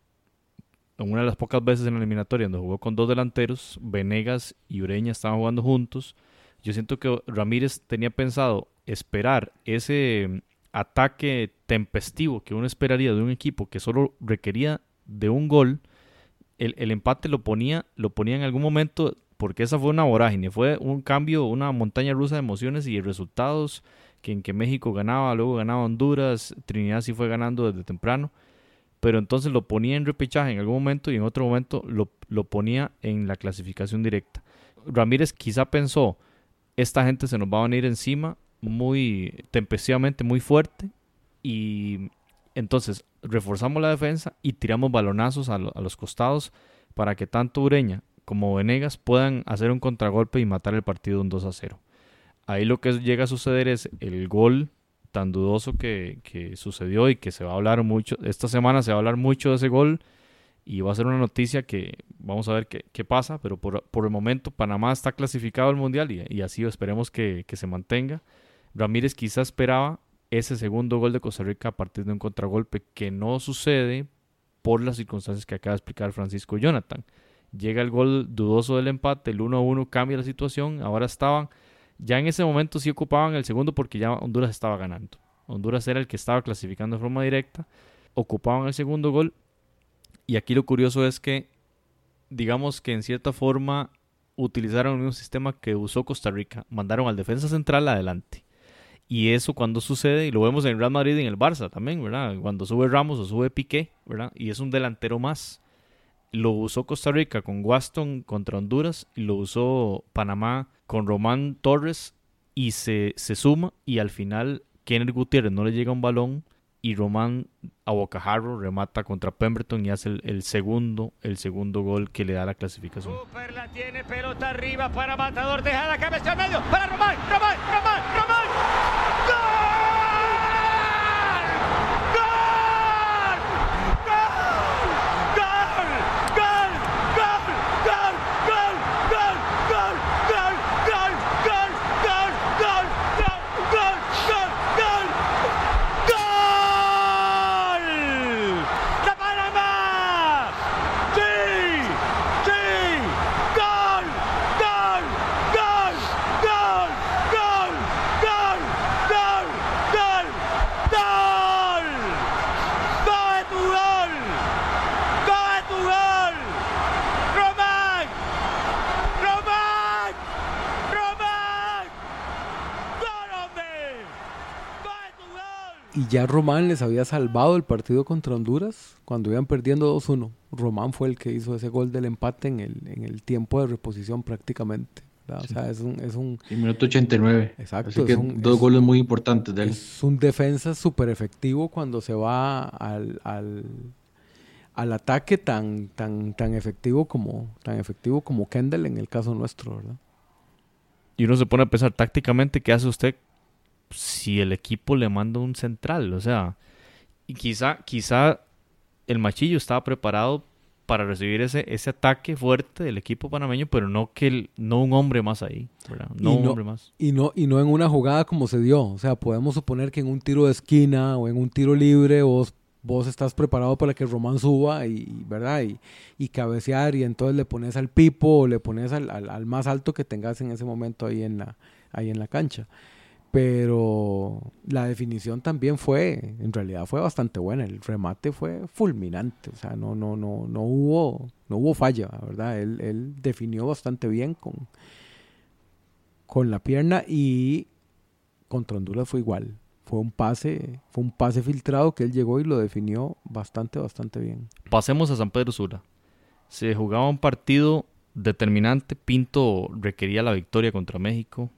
en una de las pocas veces en la eliminatoria donde jugó con dos delanteros, Venegas y Ureña estaban jugando juntos. Yo siento que Ramírez tenía pensado esperar ese ataque tempestivo que uno esperaría de un equipo que solo requería de un gol. El, el, empate lo ponía, lo ponía en algún momento porque esa fue una vorágine, fue un cambio, una montaña rusa de emociones y resultados que en que México ganaba, luego ganaba Honduras, Trinidad sí fue ganando desde temprano, pero entonces lo ponía en repechaje en algún momento y en otro momento lo, lo ponía en la clasificación directa. Ramírez quizá pensó, esta gente se nos va a venir encima muy tempestivamente, muy fuerte y entonces reforzamos la defensa y tiramos balonazos a, a, los costados para que tanto Ureña como Venegas puedan hacer un contragolpe y matar el partido un 2 a 0. Ahí lo que llega a suceder es el gol tan dudoso que, que sucedió y que se va a hablar mucho, esta semana se va a hablar mucho de ese gol y va a ser una noticia que vamos a ver qué, qué pasa, pero por, por, el momento Panamá está clasificado al Mundial y, así esperemos que, que, se mantenga. Ramírez quizá esperaba ese segundo gol de Costa Rica a partir de un contragolpe que no sucede por las circunstancias que acaba de explicar Francisco Jonathan. Llega el gol dudoso del empate, el 1 a 1 cambia la situación, ahora estaban, ya en ese momento sí ocupaban el segundo porque ya Honduras estaba ganando. Honduras era el que estaba clasificando de forma directa, ocupaban el segundo gol y aquí lo curioso es que, digamos que en cierta forma utilizaron un sistema que usó Costa Rica. Mandaron al defensa central adelante. Y eso cuando sucede, y lo vemos en el Real Madrid y en el Barça también, ¿verdad? Cuando sube Ramos o sube Piqué, ¿verdad? Y es un delantero más. Lo usó Costa Rica con Waston contra Honduras y lo usó Panamá con Román Torres y se, se suma y al final Kenneth Gutiérrez no le llega un balón y Román a remata contra Pemberton y hace el, el, segundo el segundo gol que le da la clasificación. Super la tiene pelota arriba para Matador, deja la cabeza al medio para Román, Román, Román, Román. Y ya Román les había salvado el partido contra Honduras cuando iban perdiendo 2-1. Román fue el que hizo ese gol del empate en el, en el tiempo de reposición prácticamente. ¿verdad? Sí. O sea, es un... Es un En minuto 89. Exacto. Así que es un, dos es- goles muy importantes de él. es un defensa súper efectivo cuando se va al, al, al ataque tan, tan, tan efectivo como tan efectivo como Kendall en el caso nuestro, ¿verdad? Y uno se pone a pensar tácticamente qué hace usted si el equipo le manda un central. O sea, y quizá, quizá el machillo estaba preparado para recibir ese, ese ataque fuerte del equipo panameño, pero no que el- no un hombre más ahí, ¿verdad? No Y un no- hombre más. Y no, y no en una jugada como se dio. O sea, podemos suponer que en un tiro de esquina o en un tiro libre o vos estás preparado para que Román suba y, ¿verdad? Y, y cabecear y entonces le pones al pipo o le pones al, al, más alto que tengas en ese momento ahí en la, ahí en la cancha. Pero la definición también fue, en realidad fue bastante buena. El remate fue fulminante, o sea, no, no, no, no hubo, no hubo falla, ¿verdad? Él, él definió bastante bien con, con la pierna y contra Honduras fue igual fue un pase, fue un pase filtrado que él llegó y lo definió bastante, bastante bien. Pasemos a San Pedro Sula. Se jugaba un partido determinante. Pinto requería la victoria contra México.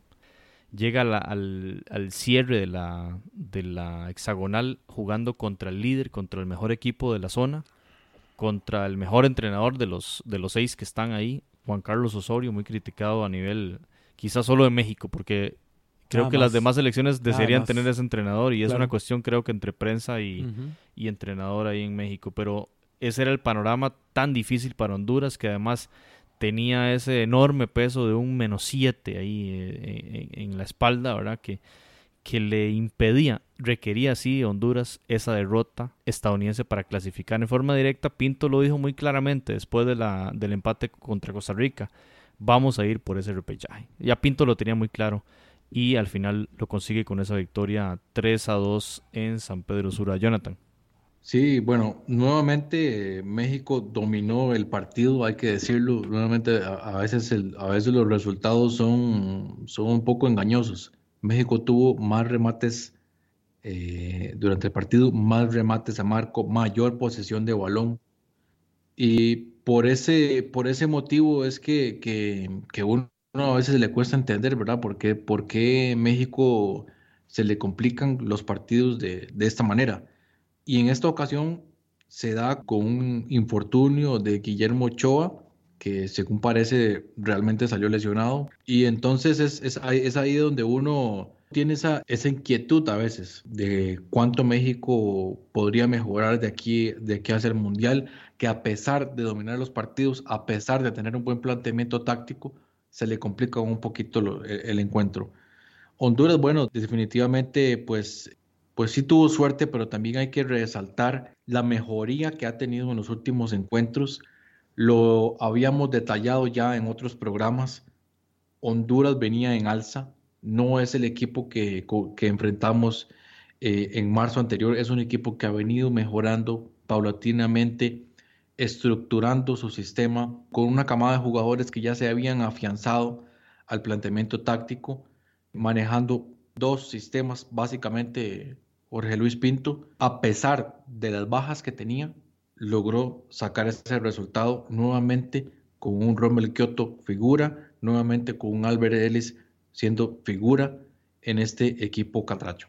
Llega al, cierre de la, de la hexagonal jugando contra el líder, contra el mejor equipo de la zona, contra el mejor entrenador de los, de los seis que están ahí, Juan Carlos Osorio, muy criticado a nivel quizás solo de México, porque Creo que las demás selecciones desearían tener ese entrenador y es una cuestión creo que entre prensa y, entrenador ahí en México. Pero ese era el panorama tan difícil para Honduras que además tenía ese enorme peso de un menos 7 ahí eh, en, la espalda, ¿verdad? Que, que le impedía, requería así Honduras esa derrota estadounidense para clasificar en forma directa. Pinto lo dijo muy claramente después de la, del empate contra Costa Rica. Vamos a ir por ese repechaje. Ya Pinto lo tenía muy claro y al final lo consigue con esa victoria 3 a 2 en San Pedro Sula. Jonathan. Sí, bueno, nuevamente México dominó el partido, hay que decirlo. Nuevamente, a, veces, el, a veces los resultados son, son un poco engañosos. México tuvo más remates eh, durante el partido, más remates a marco, mayor posesión de balón. Y por ese, por ese motivo es que, que, que uno a veces le cuesta entender, ¿verdad? ¿Por qué, por qué México se le complican los partidos de, de esta manera? Y en esta ocasión se da con un infortunio de Guillermo Ochoa, que según parece realmente salió lesionado. Y entonces es, es, ahí donde uno tiene esa, esa inquietud a veces de cuánto México podría mejorar de aquí, de aquí hacia el Mundial, que a pesar de dominar los partidos, a pesar de tener un buen planteamiento táctico, se le complica un poquito el, encuentro. Honduras, bueno, definitivamente, pues, pues sí tuvo suerte, pero también hay que resaltar la mejoría que ha tenido en los últimos encuentros. Lo habíamos detallado ya en otros programas. Honduras venía en alza, no es el equipo que, que enfrentamos eh, en marzo anterior, es un equipo que ha venido mejorando paulatinamente estructurando su sistema con una camada de jugadores que ya se habían afianzado al planteamiento táctico, manejando dos sistemas, básicamente Jorge Luis Pinto, a pesar de las bajas que tenía, logró sacar ese resultado nuevamente con un Rommel Kioto figura, nuevamente con un Albert Ellis siendo figura en este equipo catracho.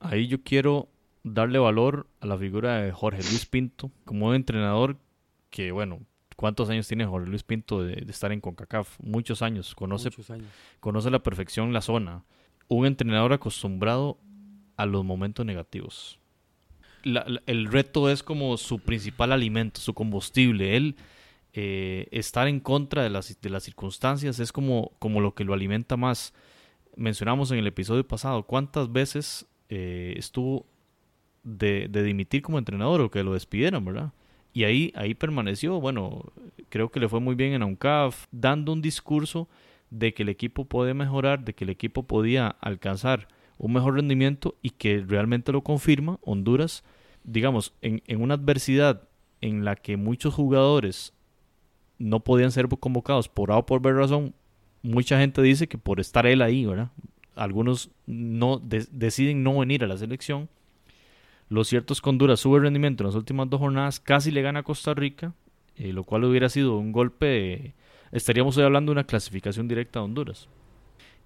Ahí yo quiero darle valor a la figura de Jorge Luis Pinto como entrenador que, bueno, ¿cuántos años tiene Jorge Luis Pinto de, estar en CONCACAF? Muchos años. Conoce, conoce a la perfección la zona. Un entrenador acostumbrado a los momentos negativos. el reto es como su principal alimento, su combustible. Él eh, estar en contra de las, de las circunstancias es como, como lo que lo alimenta más. Mencionamos en el episodio pasado cuántas veces eh, estuvo de, dimitir como entrenador o que lo despidieran, ¿verdad? Y ahí, ahí permaneció, bueno, creo que le fue muy bien en UNCAF, dando un discurso de que el equipo podía mejorar, de que el equipo podía alcanzar un mejor rendimiento y que realmente lo confirma Honduras, digamos, en, en una adversidad en la que muchos jugadores no podían ser convocados por A o por B razón, mucha gente dice que por estar él ahí, ¿verdad? Algunos no deciden no venir a la selección lo cierto es que Honduras sube el rendimiento en las últimas dos jornadas, casi le gana a Costa Rica, eh, lo cual hubiera sido un golpe, estaríamos hoy hablando de una clasificación directa a Honduras.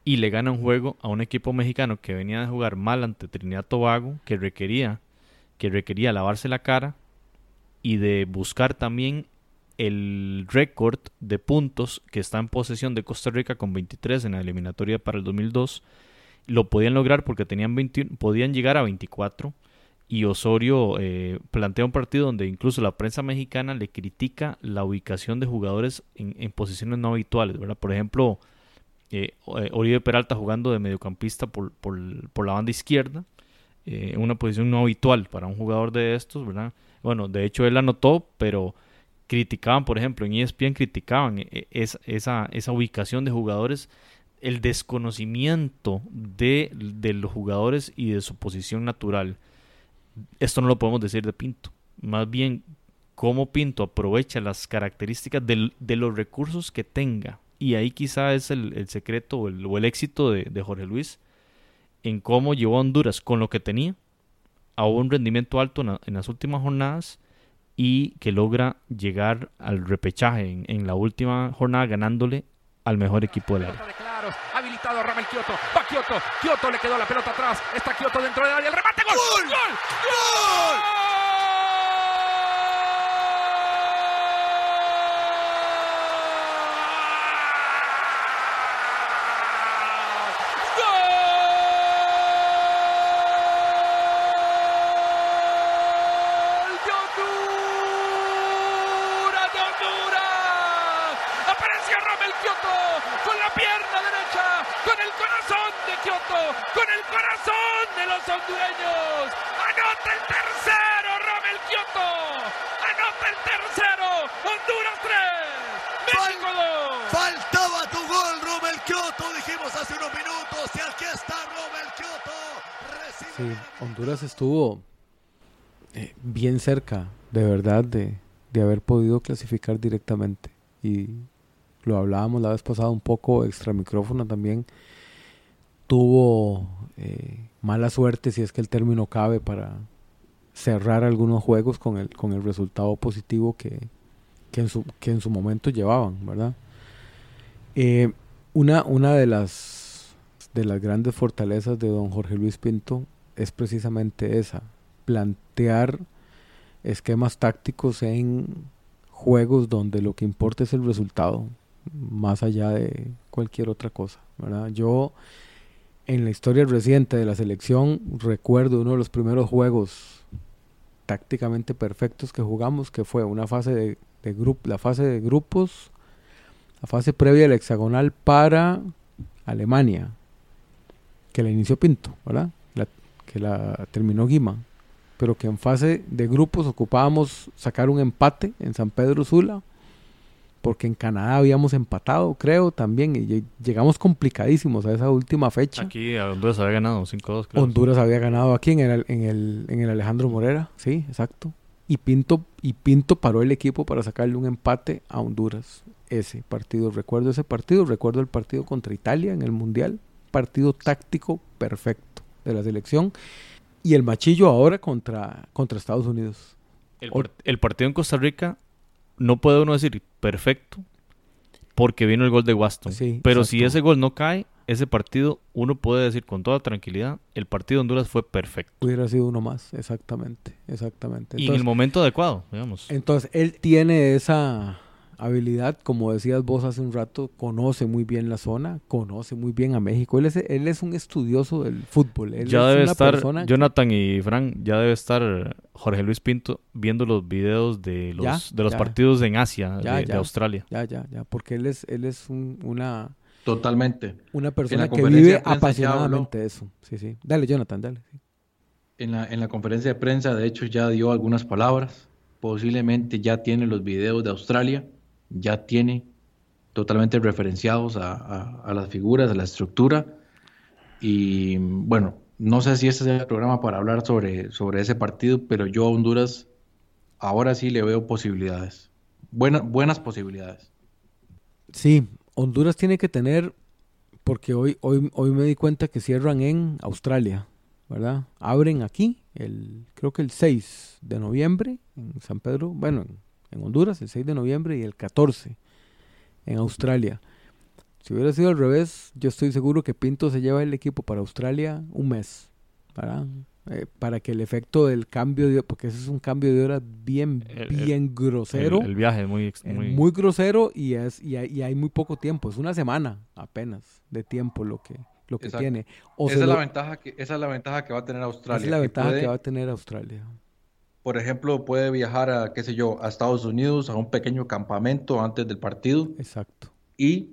Y le gana un juego a un equipo mexicano que venía de jugar mal ante Trinidad Tobago, que requería, que requería lavarse la cara y de buscar también el récord de puntos que está en posesión de Costa Rica con 23 en la eliminatoria para el 2002. Lo podían lograr porque tenían 21, podían llegar a 24 y Osorio eh, plantea un partido donde incluso la prensa mexicana le critica la ubicación de jugadores en, posiciones no habituales, ¿verdad? Por ejemplo, eh, eh, Oribe Peralta jugando de mediocampista por, por, la banda izquierda eh, una posición no habitual para un jugador de estos, ¿verdad? Bueno, de hecho él anotó, pero criticaban, por ejemplo, en ESPN criticaban eh, esa, esa, ubicación de jugadores, el desconocimiento de, de los jugadores y de su posición natural. Esto no lo podemos decir de Pinto. Más bien, cómo Pinto aprovecha las características de los recursos que tenga. Y ahí quizá es el, el secreto o el, o el éxito de, de, Jorge Luis en cómo llevó a Honduras con lo que tenía a un rendimiento alto en, en las últimas jornadas y que logra llegar al repechaje en, en, la última jornada ganándole al mejor equipo del área. Habilitado Ramel Kioto. Va Kioto. Kioto le quedó la pelota atrás. Está Kioto dentro del área. El remate. ¡Gol! ¡Gol! ¡Gol! ¡Gol! hondureños. Anota el tercero, Romel Kioto. Anota el tercero, Honduras 3, México 2. Faltaba tu gol, Romel Kioto, dijimos hace unos minutos. Y aquí está Romel Kioto. Recibe... Sí, Honduras estuvo eh, bien cerca, de verdad, de, de haber podido clasificar directamente. Y lo hablábamos la vez pasada un poco extra micrófono también. Tuvo eh, mala suerte, si es que el término cabe, para cerrar algunos juegos con el, con el resultado positivo que, que, en, su, que en su momento llevaban, ¿verdad? Eh, una, una de las, de las grandes fortalezas de don Jorge Luis Pinto es precisamente esa, plantear esquemas tácticos en juegos donde lo que importa es el resultado, más allá de cualquier otra cosa, ¿verdad? Yo en la historia reciente de la selección, recuerdo uno de los primeros juegos tácticamente perfectos que jugamos, que fue una fase de, grupo, la fase de grupos, la fase previa del hexagonal para Alemania, que la inició Pinto, ¿verdad? La, que la terminó Guima, pero que en fase de grupos ocupábamos sacar un empate en San Pedro Sula porque en Canadá habíamos empatado, creo, también, y llegamos complicadísimos a esa última fecha. Aquí Honduras había ganado 5-2, creo. Honduras había ganado aquí en el, en, el, en el Alejandro Morera, sí, exacto. Y Pinto, y Pinto paró el equipo para sacarle un empate a Honduras. Ese partido, recuerdo ese partido, recuerdo el partido contra Italia en el Mundial, partido táctico perfecto de la selección. Y el machillo ahora contra, contra Estados Unidos. El, el partido en Costa Rica no puede uno decir perfecto porque vino el gol de Waston. Sí, Pero exacto. si ese gol no cae, ese partido, uno puede decir con toda tranquilidad, el partido de Honduras fue perfecto. Hubiera sido uno más, exactamente, exactamente. y en el momento adecuado, digamos. Entonces, él tiene esa habilidad, como decías vos hace un rato, conoce muy bien la zona, conoce muy bien a México. Él es, él es un estudioso del fútbol. Él ya es debe una estar, persona Jonathan y Frank, ya debe estar Jorge Luis Pinto viendo los videos de los, Ya, de los ya. partidos en Asia, Ya, de. Australia. Ya, ya, ya, porque él es, él es un- una, Totalmente. una persona que vive apasionadamente eso. Sí, sí. Dale, Jonathan, dale. sí. En la, en la conferencia de prensa, de hecho, ya dio algunas palabras. Posiblemente ya tiene los videos de Australia, ya tiene totalmente referenciados a, las figuras, a la estructura. Y bueno, no sé si este es el programa para hablar sobre, sobre ese partido, pero yo a Honduras ahora sí le veo posibilidades. Buena- buenas posibilidades. Sí, Honduras tiene que tener, porque hoy, hoy, hoy me di cuenta que cierran en Australia, ¿verdad? Abren aquí, el, creo que el 6 de noviembre en San Pedro, bueno, en, en Honduras, el 6 de noviembre y el 14 en Australia. Si hubiera sido al revés, yo estoy seguro que Pinto se lleva el equipo para Australia un mes, ¿verdad? Eh, para que el efecto del cambio de porque ese es un cambio de hora bien, El- el- bien grosero. El, el viaje es muy, muy, muy, grosero y es y hay, y hay muy poco tiempo, es una semana apenas de tiempo lo que lo que Exacto. tiene. O Esa es, la ventaja que, esa es la ventaja que va a tener Australia. esa es la que ventaja puede- que va a tener Australia. Por ejemplo, puede viajar a, qué sé yo, a Estados Unidos, a un pequeño campamento antes del partido Exacto. y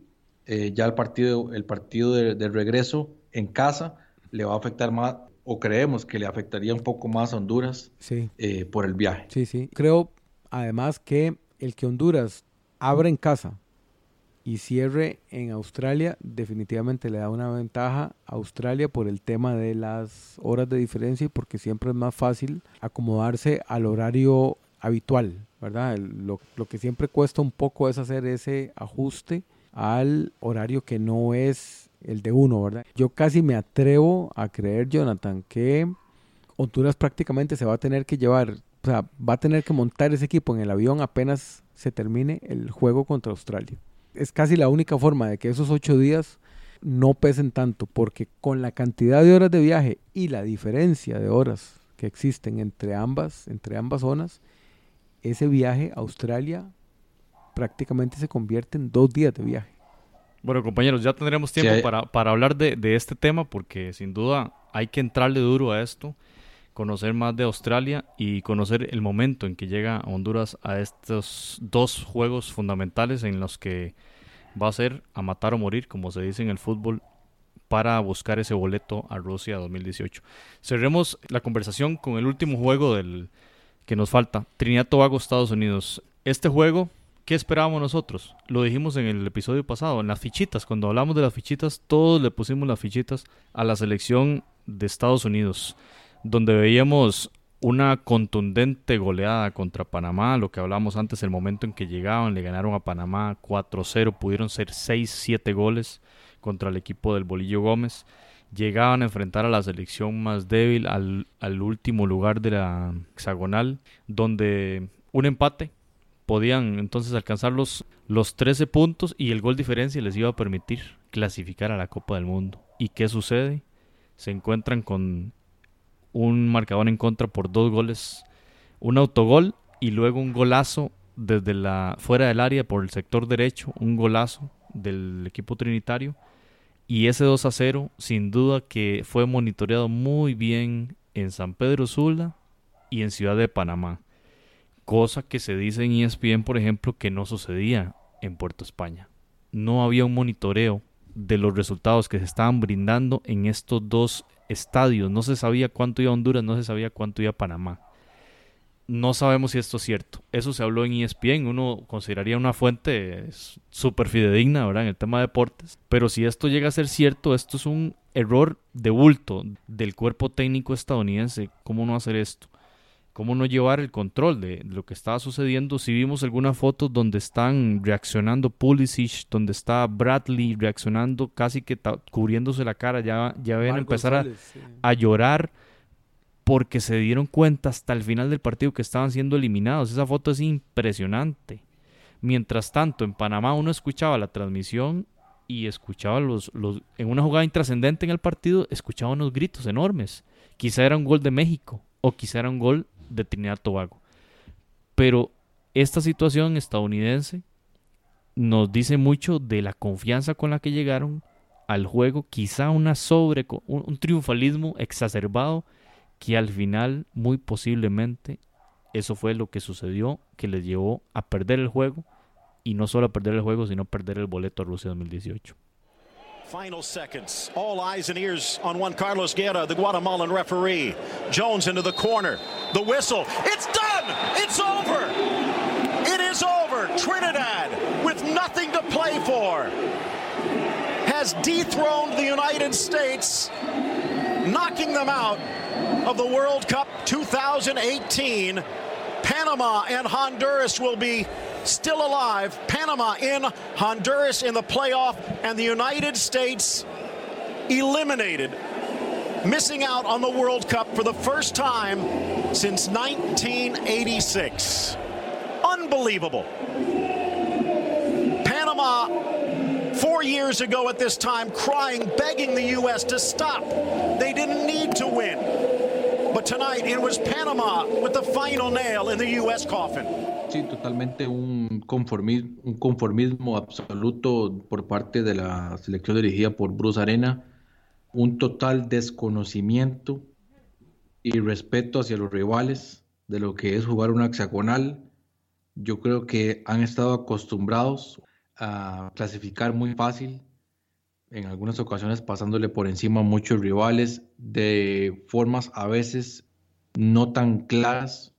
eh, ya el partido, el partido de, de regreso en casa le va a afectar más o creemos que le afectaría un poco más a Honduras Sí, eh, por el viaje. sí, sí. Creo además que el que Honduras abra en casa y cierre en Australia definitivamente le da una ventaja a Australia por el tema de las horas de diferencia y porque siempre es más fácil acomodarse al horario habitual, ¿verdad? Lo, lo que siempre cuesta un poco es hacer ese ajuste al horario que no es el de uno, ¿verdad? Yo casi me atrevo a creer, Jonathan, que Honduras prácticamente se va a tener que llevar, o sea, va a tener que montar ese equipo en el avión apenas se termine el juego contra Australia. Es casi la única forma de que esos ocho días no pesen tanto, porque con la cantidad de horas de viaje y la diferencia de horas que existen entre ambas, entre ambas zonas, ese viaje a Australia prácticamente se convierte en dos días de viaje. Bueno, compañeros, ya tendremos tiempo para, para hablar de, de este tema porque sin duda hay que entrarle duro a esto, conocer más de Australia y conocer el momento en que llega Honduras a estos dos juegos fundamentales en los que va a ser a matar o morir, como se dice en el fútbol, para buscar ese boleto a Rusia 2018. Cerremos la conversación con el último juego del que nos falta, Trinidad Tobago, Estados Unidos. Este juego ¿Qué esperábamos nosotros? Lo dijimos en el episodio pasado, en las fichitas, cuando hablamos de las fichitas, todos le pusimos las fichitas a la selección de Estados Unidos, donde veíamos una contundente goleada contra Panamá, lo que hablamos antes, el momento en que llegaban, le ganaron a Panamá 4-0, pudieron ser 6-7 goles contra el equipo del Bolillo Gómez, llegaban a enfrentar a la selección más débil, al, al último lugar de la hexagonal, donde un empate podían entonces alcanzar los, los 13 puntos y el gol diferencia les iba a permitir clasificar a la Copa del Mundo. ¿Y qué sucede? Se encuentran con un marcador en contra por dos goles, un autogol y luego un golazo desde la fuera del área por el sector derecho, un golazo del equipo trinitario y ese 2 a 0 sin duda que fue monitoreado muy bien en San Pedro Sula y en Ciudad de Panamá cosa que se dice en ESPN, por ejemplo, que no sucedía en Puerto España. No había un monitoreo de los resultados que se estaban brindando en estos dos estadios. No se sabía cuánto iba a Honduras, no se sabía cuánto iba a Panamá. No sabemos si esto es cierto. Eso se habló en ESPN. Uno consideraría una fuente súper fidedigna, ¿verdad? En el tema de deportes. Pero si esto llega a ser cierto, esto es un error de bulto del cuerpo técnico estadounidense. ¿Cómo no hacer esto? Cómo no llevar el control de, lo que estaba sucediendo. Si vimos algunas fotos donde están reaccionando Pulisic, donde está Bradley reaccionando casi que cubriéndose la cara, ya, ya ven empezar a, sí. a, llorar porque se dieron cuenta hasta el final del partido que estaban siendo eliminados. Esa foto es impresionante. Mientras tanto, en Panamá uno escuchaba la transmisión y escuchaba los, los en una jugada intrascendente en el partido, escuchaba unos gritos enormes. Quizá era un gol de México o quizá era un gol de Trinidad Tobago. Pero esta situación estadounidense nos dice mucho de la confianza con la que llegaron al juego, quizá una sobre un triunfalismo exacerbado que al final muy posiblemente eso fue lo que sucedió que les llevó a perder el juego y no solo a perder el juego, sino a perder el boleto a Rusia 2018. Final seconds. All eyes and ears on Juan Carlos Guerra, the Guatemalan referee. Jones into the corner. The whistle. It's done! It's over! It is over. Trinidad, with nothing to play for, has dethroned the United States, knocking them out of the World Cup 2018. Panama and Honduras will be still alive. Panama in, Honduras in the playoff, and the United States eliminated, missing out on the World Cup for the first time since 1986. Unbelievable. Panama, four years ago at this time, crying, begging the U.S. to stop. They didn't need to win. But tonight it was Panama with the final nail in the U.S. coffin. Sí, totalmente un conformismo, un conformismo absoluto por parte de la selección dirigida por Bruce Arena, un total desconocimiento y respeto hacia los rivales de lo que es jugar una hexagonal. Yo creo que han estado acostumbrados a clasificar muy fácil, en algunas ocasiones pasándole por encima a muchos rivales de formas a veces no tan claras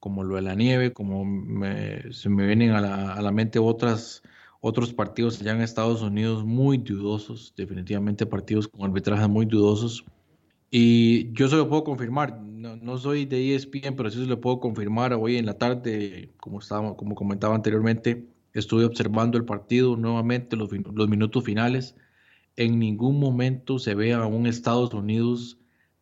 como lo de la nieve, como se me vienen a la, a la mente otras, otros partidos allá en Estados Unidos muy dudosos, definitivamente partidos con arbitrajes muy dudosos. Y yo se lo puedo confirmar, no, soy de ESPN, pero sí se lo puedo confirmar hoy en la tarde, como, estaba, como comentaba anteriormente, estuve observando el partido nuevamente, los, minutos finales. En ningún momento se ve a un Estados Unidos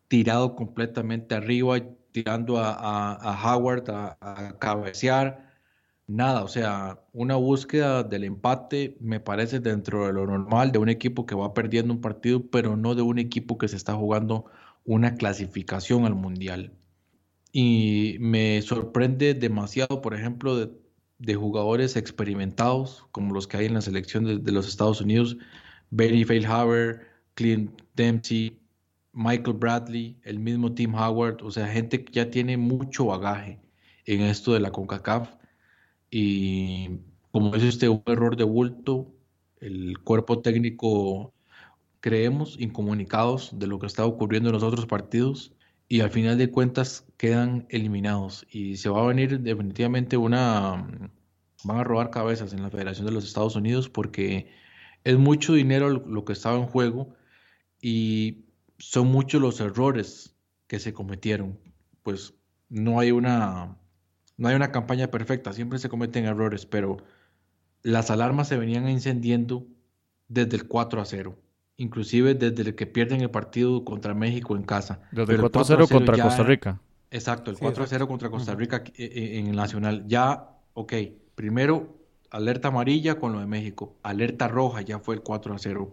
tirado completamente arriba, tirando a, Howard a, a, cabecear, nada, o sea, una búsqueda del empate me parece dentro de lo normal de un equipo que va perdiendo un partido, pero no de un equipo que se está jugando una clasificación al mundial. Y me sorprende demasiado, por ejemplo, de, jugadores experimentados, como los que hay en la selección de, los Estados Unidos, Barry Feilhaber, Clint Dempsey, Michael Bradley, el mismo Tim Howard, o sea, gente que ya tiene mucho bagaje en esto de la CONCACAF. Y como es este un error de bulto, el cuerpo técnico creemos incomunicados de lo que está ocurriendo en los otros partidos y al final de cuentas quedan eliminados y se va a venir definitivamente una van a robar cabezas en la Federación de los Estados Unidos porque es mucho dinero lo que estaba en juego y son muchos los errores que se cometieron. Pues no hay una, no hay una campaña perfecta, siempre se cometen errores, pero las alarmas se venían incendiendo desde el 4 a 0, inclusive desde el que pierden el partido contra México en casa. Desde el 4 a 0 contra Costa Rica. Exacto, el 4 a 0 contra Costa Rica eh, eh, en el Nacional. Ya, ok, primero alerta amarilla con lo de México, alerta roja ya fue el 4 a 0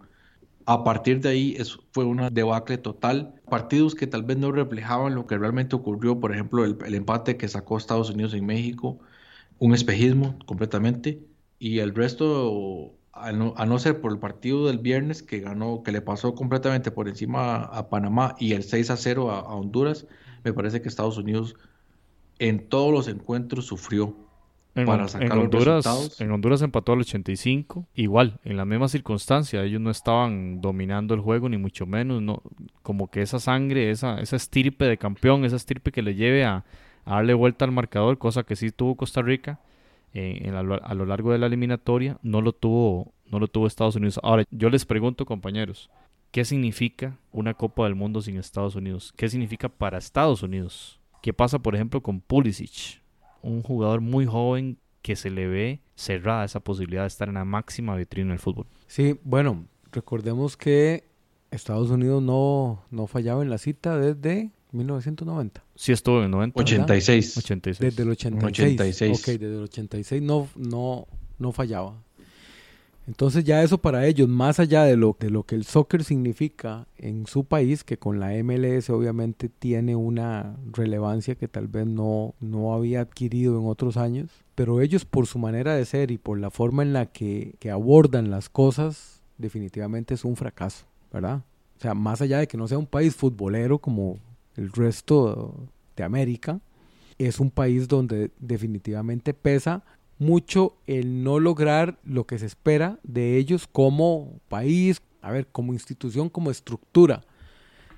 a partir de ahí fue una debacle total. Partidos que tal vez no reflejaban lo que realmente ocurrió, por ejemplo, el, empate que sacó Estados Unidos en México, un espejismo completamente. Y el resto, a no, ser por el partido del viernes que ganó, que le pasó completamente por encima a Panamá y el 6 a 0 a Honduras, me parece que Estados Unidos en todos los encuentros sufrió en, Honduras, En Honduras empató al 85. Igual, en la misma circunstancia, ellos no estaban dominando el juego, ni mucho menos. No, como que esa sangre, esa, esa estirpe de campeón, esa estirpe que le lleve a, darle vuelta al marcador, cosa que sí tuvo Costa Rica a lo largo de la eliminatoria, no lo tuvo, no lo tuvo Estados Unidos. Ahora, yo les pregunto, compañeros, ¿qué significa una Copa del Mundo sin Estados Unidos? ¿Qué significa para Estados Unidos? ¿Qué pasa, por ejemplo, con Pulisic? un jugador muy joven que se le ve cerrada esa posibilidad de estar en la máxima vitrina del fútbol. Sí, bueno, recordemos que Estados Unidos no, no fallaba en la cita desde 1990. Sí estuvo en el 90. 86. 86. Desde el 86. 86. Ok, desde el 86 no, no, no fallaba. Entonces ya eso para ellos, más allá de lo, de lo que el soccer significa en su país, que con la MLS obviamente tiene una relevancia que tal vez no, no había adquirido en otros años, pero ellos por su manera de ser y por la forma en la que, que abordan las cosas, definitivamente es un fracaso, ¿verdad? O sea, más allá de que no sea un país futbolero como el resto de América, es un país donde definitivamente pesa mucho el no lograr lo que se espera de ellos como país, a ver, como institución, como estructura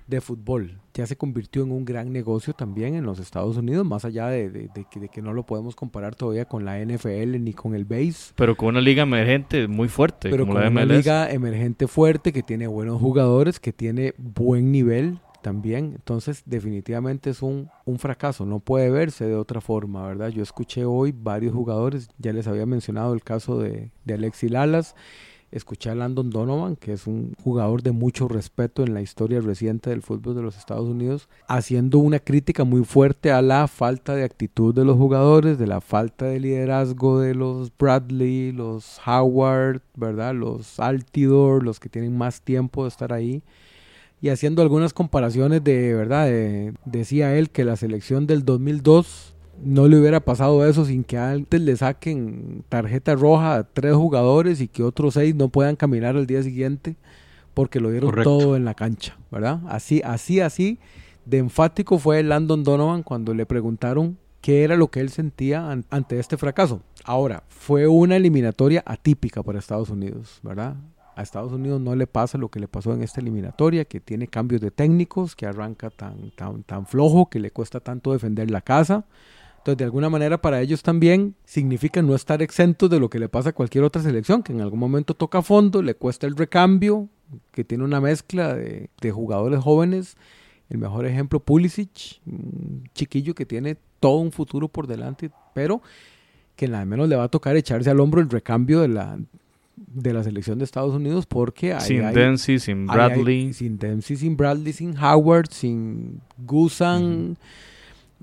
de fútbol. Ya se convirtió en un gran negocio también en los Estados Unidos, más allá de, que, no lo podemos comparar todavía con la NFL ni con el base. Pero con una liga emergente muy fuerte. Pero como con la una liga emergente fuerte, que tiene buenos jugadores, que tiene buen nivel también. Entonces, definitivamente es un, un, fracaso, no puede verse de otra forma, ¿verdad? Yo escuché hoy varios jugadores, ya les había mencionado el caso de, de Alexi Lalas, escuché a Landon Donovan, que es un jugador de mucho respeto en la historia reciente del fútbol de los Estados Unidos, haciendo una crítica muy fuerte a la falta de actitud de los jugadores, de la falta de liderazgo de los Bradley, los Howard, ¿verdad? Los Altidor, los que tienen más tiempo de estar ahí y haciendo algunas comparaciones de verdad, decía él que la selección del 2002 no le hubiera pasado eso sin que antes le saquen tarjeta roja a tres jugadores y que otros seis no puedan caminar al día siguiente porque lo dieron todo en la cancha, ¿verdad? Así, así, así de enfático fue Landon Donovan cuando le preguntaron qué era lo que él sentía ante este fracaso. Ahora, fue una eliminatoria atípica para Estados Unidos, ¿verdad? A Estados Unidos no le pasa lo que le pasó en esta eliminatoria, que tiene cambios de técnicos, que arranca tan, tan, tan flojo, que le cuesta tanto defender la casa. Entonces, de alguna manera, para ellos también significa no estar exentos de lo que le pasa a cualquier otra selección, que en algún momento toca fondo, le cuesta el recambio, que tiene una mezcla de, de jugadores jóvenes. El mejor ejemplo, Pulisic, chiquillo que tiene todo un futuro por delante, pero que de menos le va a tocar echarse al hombro el recambio de la, de la selección de Estados Unidos porque hay, sin hay- Dempsey, sin Bradley. hay- sin Dempsey, sin Bradley, sin Howard, sin Gusan,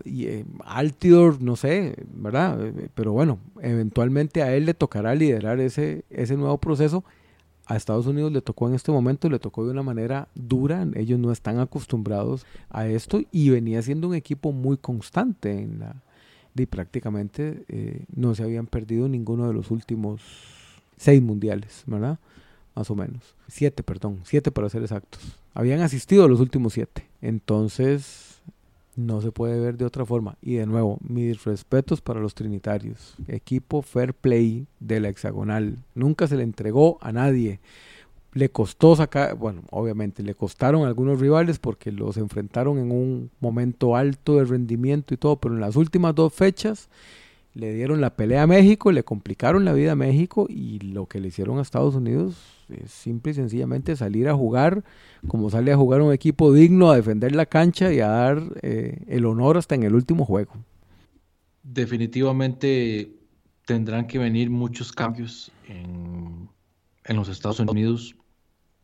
y, eh, Altidor, no sé, ¿verdad? Pero bueno, eventualmente a él le tocará liderar ese, ese nuevo proceso. A Estados Unidos le tocó en este momento, le tocó de una manera dura. Ellos no están acostumbrados a esto y venía siendo un equipo muy constante en la y prácticamente eh, no se habían perdido ninguno de los últimos seis mundiales, ¿verdad? Más o menos. Siete, perdón, siete para ser exactos. Habían asistido a los últimos siete. Entonces, no se puede ver de otra forma. Y de nuevo, mis respetos para los trinitarios. Equipo fair play de la hexagonal. Nunca se le entregó a nadie. Le costó sacar, bueno, obviamente le costaron a algunos rivales porque los enfrentaron en un momento alto de rendimiento y todo, pero en las últimas dos fechas le dieron la pelea a México, le complicaron la vida a México y lo que le hicieron a Estados Unidos es simple y sencillamente salir a jugar como sale a jugar un equipo digno, a defender la cancha y a dar eh, el honor hasta en el último juego. Definitivamente tendrán que venir muchos cambios en, en los Estados Unidos.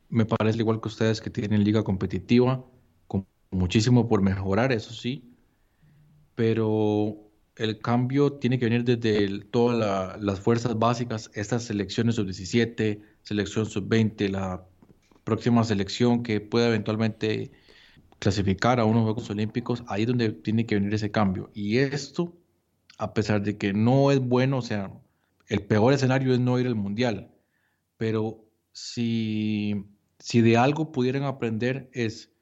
Me parece igual que ustedes que tienen liga competitiva, con muchísimo por mejorar, eso sí, pero el cambio tiene que venir desde todas la- las fuerzas básicas, estas selecciones sub-17, selección sub-20, la próxima selección que pueda eventualmente clasificar a unos Juegos Olímpicos, ahí es donde tiene que venir ese cambio. Y esto, a pesar de que no es bueno, o sea, el peor escenario es no ir al Mundial, pero si, si de algo pudieran aprender es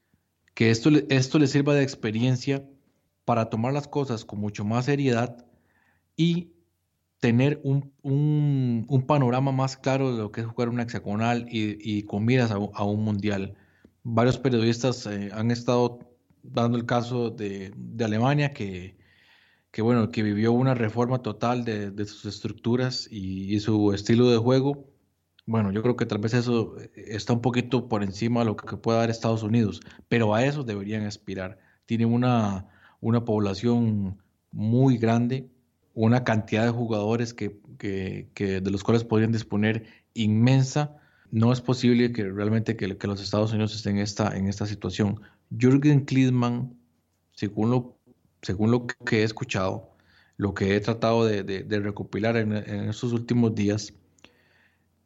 que esto, esto les sirva de experiencia para tomar las cosas con mucho más seriedad y tener un, un- un panorama más claro de lo que es jugar una hexagonal y, y con miras a, a un mundial. Varios periodistas eh, han estado dando el caso de, de Alemania, que, que, bueno, que vivió una reforma total de, de sus estructuras y, y su estilo de juego. Bueno, yo creo que tal vez eso eh, está un poquito por encima de lo que pueda dar Estados Unidos, pero a eso deberían aspirar. Tienen una, una población muy grande, una cantidad de jugadores que, que- de los cuales podrían disponer inmensa. No es posible que realmente que, los Estados Unidos estén en esta, en esta situación. Jürgen Klinsmann, según lo, según lo que he escuchado, lo que he tratado de, recopilar en, estos últimos días,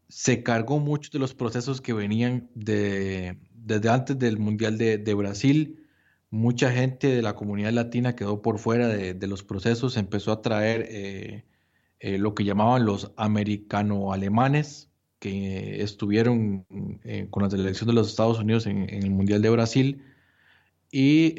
se cargó muchos de los procesos que venían de, desde antes del Mundial de Brasil. Mucha gente de la comunidad latina quedó por fuera de, los procesos, empezó a traer eh, eh, lo que llamaban los americano-alemanes, que estuvieron eh, con la selección de los Estados Unidos en, el Mundial de Brasil. Y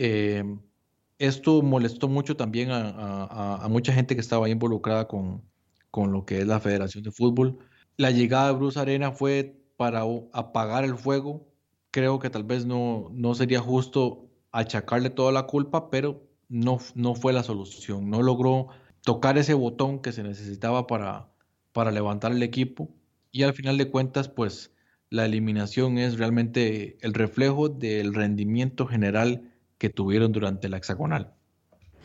esto molestó mucho también a, a- mucha gente que estaba involucrada con, con lo que es la Federación de Fútbol. La llegada de Bruce Arena fue para apagar el fuego. Creo que tal vez no, no sería justo achacarle toda la culpa, pero no, no fue la solución. No logró tocar ese botón que se necesitaba para, para levantar el equipo. Y al final de cuentas, pues la eliminación es realmente el reflejo del rendimiento general que tuvieron durante la hexagonal.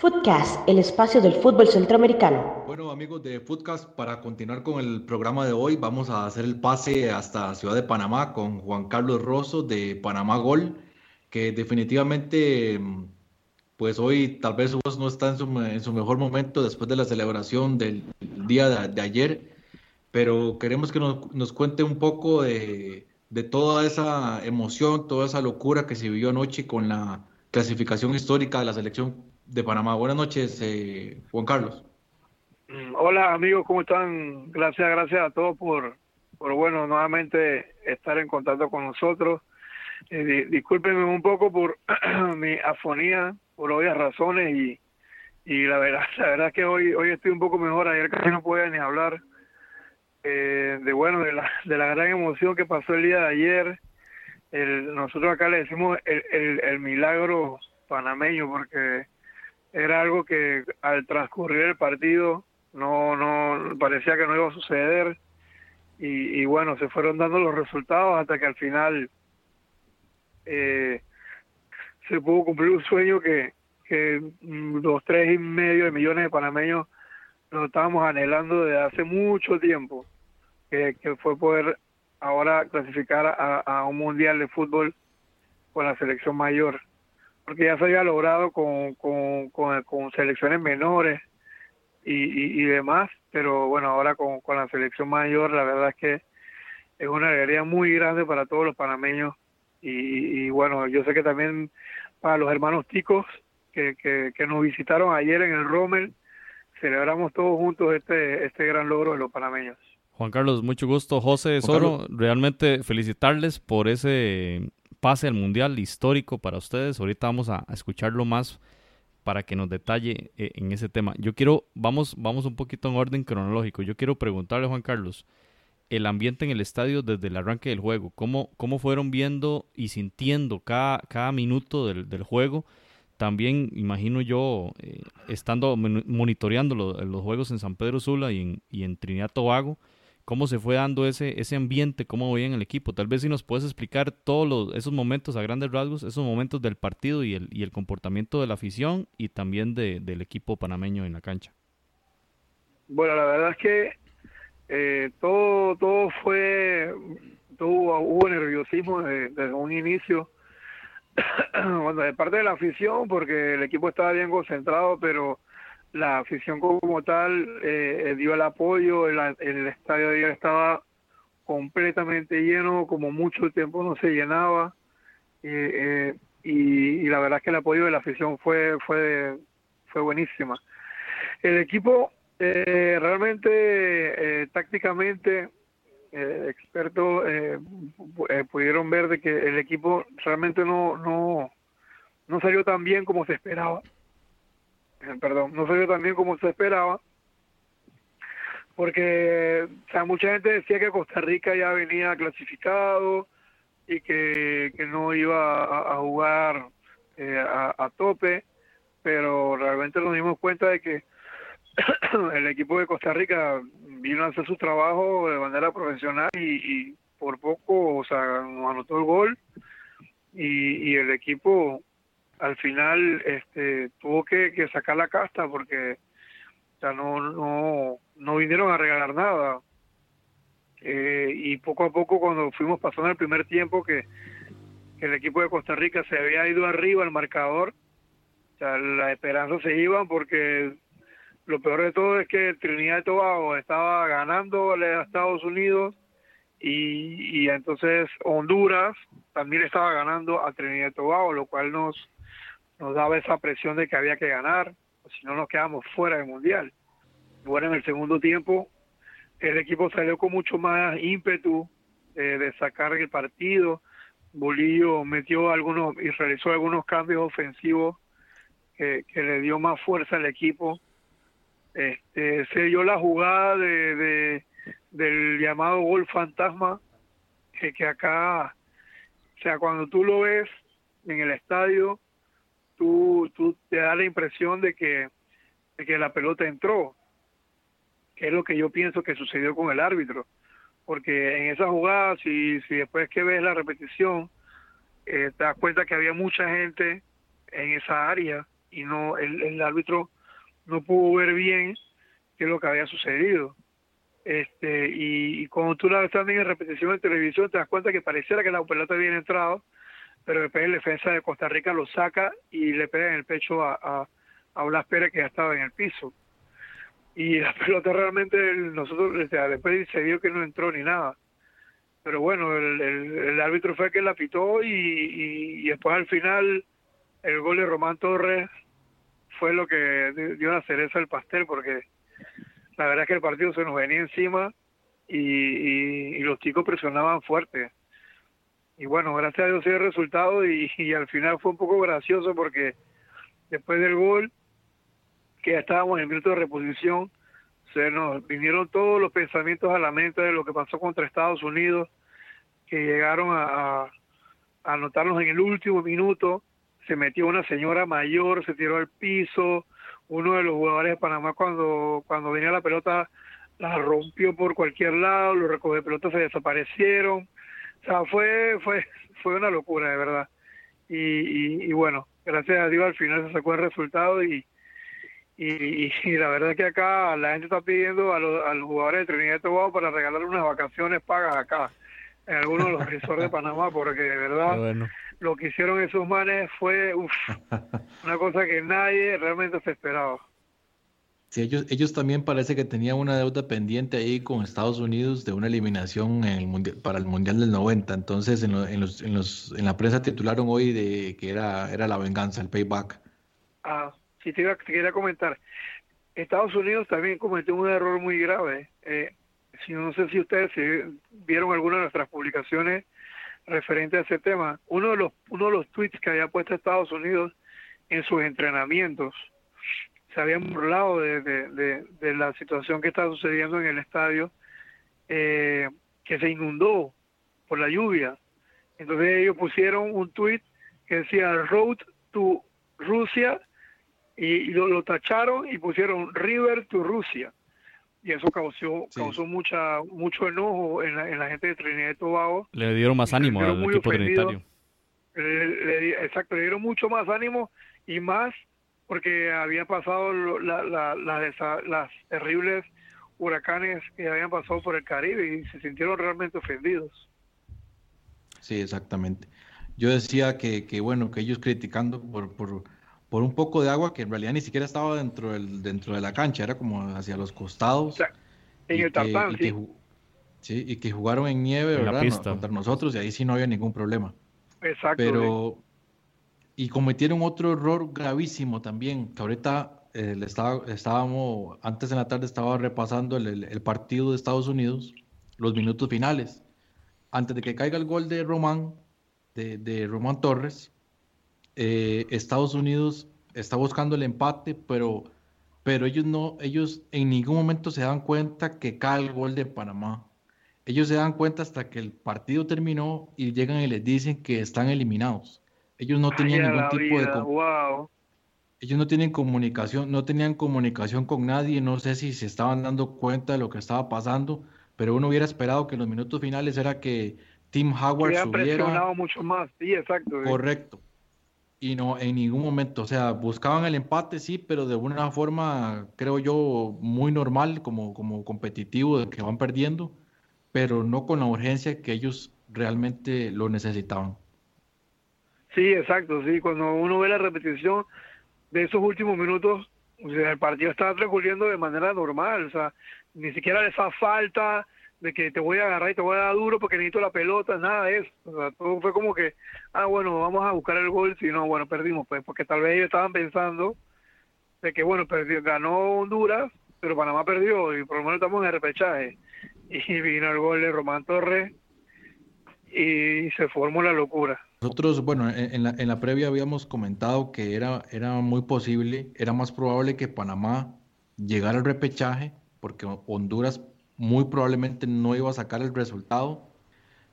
Footcast, el espacio del fútbol centroamericano. Bueno, amigos de Footcast, para continuar con el programa de hoy, vamos a hacer el pase hasta Ciudad de Panamá con Juan Carlos Rosso de Panamá Gol, que definitivamente, pues hoy tal vez su voz no está en su, en su mejor momento después de la celebración del día de, de ayer, pero queremos que nos, nos cuente un poco de, de toda esa emoción, toda esa locura que se vivió anoche con la clasificación histórica de la selección de Panamá. Buenas noches, eh, Juan Carlos. Mm, Hola amigos, ¿cómo están? Gracias, gracias a todos por, por bueno, nuevamente estar en contacto con nosotros. Eh, di- discúlpenme un poco por mi afonía, por obvias razones y, y la verdad, la verdad es que hoy, hoy estoy un poco mejor. Ayer casi no podía ni hablar. eh, de bueno, de la, de la gran emoción que pasó el día de ayer. Nosotros acá le decimos el, el, el milagro panameño porque era algo que al transcurrir el partido no no parecía que no iba a suceder y, y bueno se fueron dando los resultados hasta que al final eh, se pudo cumplir un sueño que que los tres y medio de millones de panameños lo estábamos anhelando desde hace mucho tiempo que, fue poder ahora clasificar a, un mundial de fútbol con la selección mayor porque ya se había logrado con, con, con, selecciones menores y, y, demás, pero bueno, ahora con, con la selección mayor, la verdad es que es una alegría muy grande para todos los panameños y, y bueno, yo sé que también para los hermanos ticos que, que, que nos visitaron ayer en el Rommel, celebramos todos juntos este, este gran logro de los panameños. Juan Carlos, mucho gusto. José Soro, realmente felicitarles por ese pase al Mundial histórico para ustedes. Ahorita vamos a, escucharlo más para que nos detalle eh, en ese tema. Yo quiero, vamos, vamos un poquito en orden cronológico. Yo quiero preguntarle a Juan Carlos, el ambiente en el estadio desde el arranque del juego, cómo, cómo fueron viendo y sintiendo cada, cada minuto del, del juego. También imagino yo, eh, estando monitoreando los juegos en San Pedro Sula y en, y en Trinidad Tobago, cómo se fue dando ese, ese ambiente, cómo veían el equipo. Tal vez si nos puedes explicar todos esos momentos a grandes rasgos, esos momentos del partido y el, y el comportamiento de la afición y también de, del equipo panameño en la cancha. Bueno, la verdad es que eh, todo, todo fue, todo, hubo nerviosismo desde, un inicio. bueno, de parte de la afición, porque el equipo estaba bien concentrado, pero la afición como tal eh, dio el apoyo, el, el estadio ayer estaba completamente lleno, como mucho tiempo no se llenaba, eh, y, y, la verdad es que el apoyo de la afición fue, fue, fue buenísima. El equipo eh, realmente, tácticamente, expertos pudieron ver de que el equipo realmente no, no, no salió tan bien como se esperaba. Perdón, no salió tan bien como se esperaba, porque o sea, mucha gente decía que Costa Rica ya venía clasificado y que, que no iba a, jugar eh, a, a, tope, pero realmente nos dimos cuenta de que el equipo de Costa Rica vino a hacer su trabajo de manera profesional y, por poco, o sea, anotó el gol y, y el equipo al final este tuvo que, que sacar la casta porque ya no no no vinieron a regalar nada. Eh, y poco a poco cuando fuimos pasando el primer tiempo que, el equipo de Costa Rica se había ido arriba al marcador o sea, la esperanza se iban porque lo peor de todo es que Trinidad y Tobago estaba ganando a Estados Unidos y, y entonces Honduras también estaba ganando a Trinidad y Tobago, lo cual nos nos daba esa presión de que había que ganar, o si no nos quedamos fuera del Mundial. Bueno, en el segundo tiempo el equipo salió con mucho más ímpetu eh, de sacar el partido. Bolillo metió algunos y realizó algunos cambios ofensivos que le dio más fuerza al equipo. Este, se dio la jugada de, de del llamado gol fantasma, que, que acá, o sea, cuando tú lo ves en el estadio, tú, tú te da la impresión de que, de que la pelota entró, que es lo que yo pienso que sucedió con el árbitro, porque en esa jugada, si, si después que ves la repetición, eh, te das cuenta que había mucha gente en esa área y no el, el árbitro no pudo ver bien qué es lo que había sucedido. Este, y, y cuando tú la ves también en repetición en televisión, te das cuenta que pareciera que la pelota había entrado, pero después el defensa de Costa Rica lo saca y le pega en el pecho a, a, a Blas Pérez que ya estaba en el piso. Y la pelota realmente, nosotros después se vio que no entró ni nada. Pero bueno, el, el, árbitro fue el que la pitó y, y, después al final el gol de Román Torres fue lo que dio la cereza al pastel porque la verdad es que el partido se nos venía encima y, los chicos presionaban fuerte. Y bueno, gracias a Dios dio el resultado y, al final fue un poco gracioso porque después del gol, que ya estábamos en minuto de reposición, se nos vinieron todos los pensamientos a la mente de lo que pasó contra Estados Unidos, que llegaron a anotarnos en el último minuto, se metió una señora mayor, se tiró al piso, uno de los jugadores de Panamá cuando, cuando venía la pelota la rompió por cualquier lado, los recoge pelotas se desaparecieron, o sea, fue, fue, fue una locura de verdad. Y, y, bueno, gracias a Dios al final se sacó el resultado y, y, la verdad es que acá la gente está pidiendo a los, a los jugadores de Trinidad y Tobago para regalar unas vacaciones pagas acá en algunos de los resorts de Panamá porque de verdad lo que hicieron esos manes fue uf, una cosa que nadie realmente se esperaba. Sí, ellos, ellos también parece que tenían una deuda pendiente ahí con Estados Unidos de una eliminación en el mundial, para el Mundial del 90. Entonces, en, en, los, en, los, en la prensa titularon hoy de que era, era la venganza, el payback. Ah, sí, te, iba, te quería comentar. Estados Unidos también cometió un error muy grave. Eh, si no sé si ustedes vieron alguna de nuestras publicaciones referente a ese tema. Uno de los uno de los tweets que había puesto Estados Unidos en sus entrenamientos se habían burlado de, de, de, la situación que está sucediendo en el estadio, eh, que se inundó por la lluvia. Entonces ellos pusieron un tweet que decía Road to Rusia y, lo, lo, tacharon y pusieron River to Rusia. Y eso causó, causó mucha mucho enojo en la, en la gente de Trinidad y Tobago. Le dieron más ánimo al equipo trinitario. exacto, le dieron mucho más ánimo y más porque había pasado la, la, las terribles huracanes que habían pasado por el Caribe y se sintieron realmente ofendidos. Sí, exactamente. Yo decía que, que bueno, que ellos criticando por, por, por, un poco de agua que en realidad ni siquiera estaba dentro, del, dentro de la cancha, era como hacia los costados. en el tartán, sí. sí. y que jugaron en nieve, ¿verdad? contra nosotros y ahí sí no había ningún problema. Exacto. Pero, y cometieron otro error gravísimo también, que ahorita eh, estaba, estábamos, antes en la tarde estaba repasando el, el, partido de Estados Unidos, los minutos finales. Antes de que caiga el gol de Román, de, de Román Torres, eh, Estados Unidos está buscando el empate, pero, pero ellos no, ellos en ningún momento se dan cuenta que cae el gol de Panamá. Ellos se dan cuenta hasta que el partido terminó y llegan y les dicen que están eliminados. Ellos no tenían ningún tipo de ellos no tienen comunicación, no tenían comunicación con nadie, no sé si se estaban dando cuenta de lo que estaba pasando, pero uno hubiera esperado que en los minutos finales era que Tim Howard subiera. presionado mucho más, sí, exacto. Correcto. Y no, en ningún momento, o sea, buscaban el empate, sí, pero de una forma, creo yo, muy normal, como, como competitivo, de que van perdiendo, pero no con la urgencia que ellos realmente lo necesitaban. Sí, exacto, sí. Cuando uno ve la repetición de esos últimos minutos, el partido estaba transcurriendo de manera normal, o sea, ni siquiera esa falta de que te voy a agarrar y te voy a dar duro porque necesito la pelota, nada de eso. O sea, todo fue como que, ah, bueno, vamos a buscar el gol, si no, bueno, perdimos, pues, porque tal vez ellos estaban pensando de que, bueno, perdió, ganó Honduras, pero Panamá perdió y por lo menos estamos en el repechaje. Y vino el gol de Román Torres y se formó la locura. Nosotros, bueno, en la, en la previa habíamos comentado que era, era muy posible, era más probable que Panamá llegara al repechaje, porque Honduras muy probablemente no iba a sacar el resultado,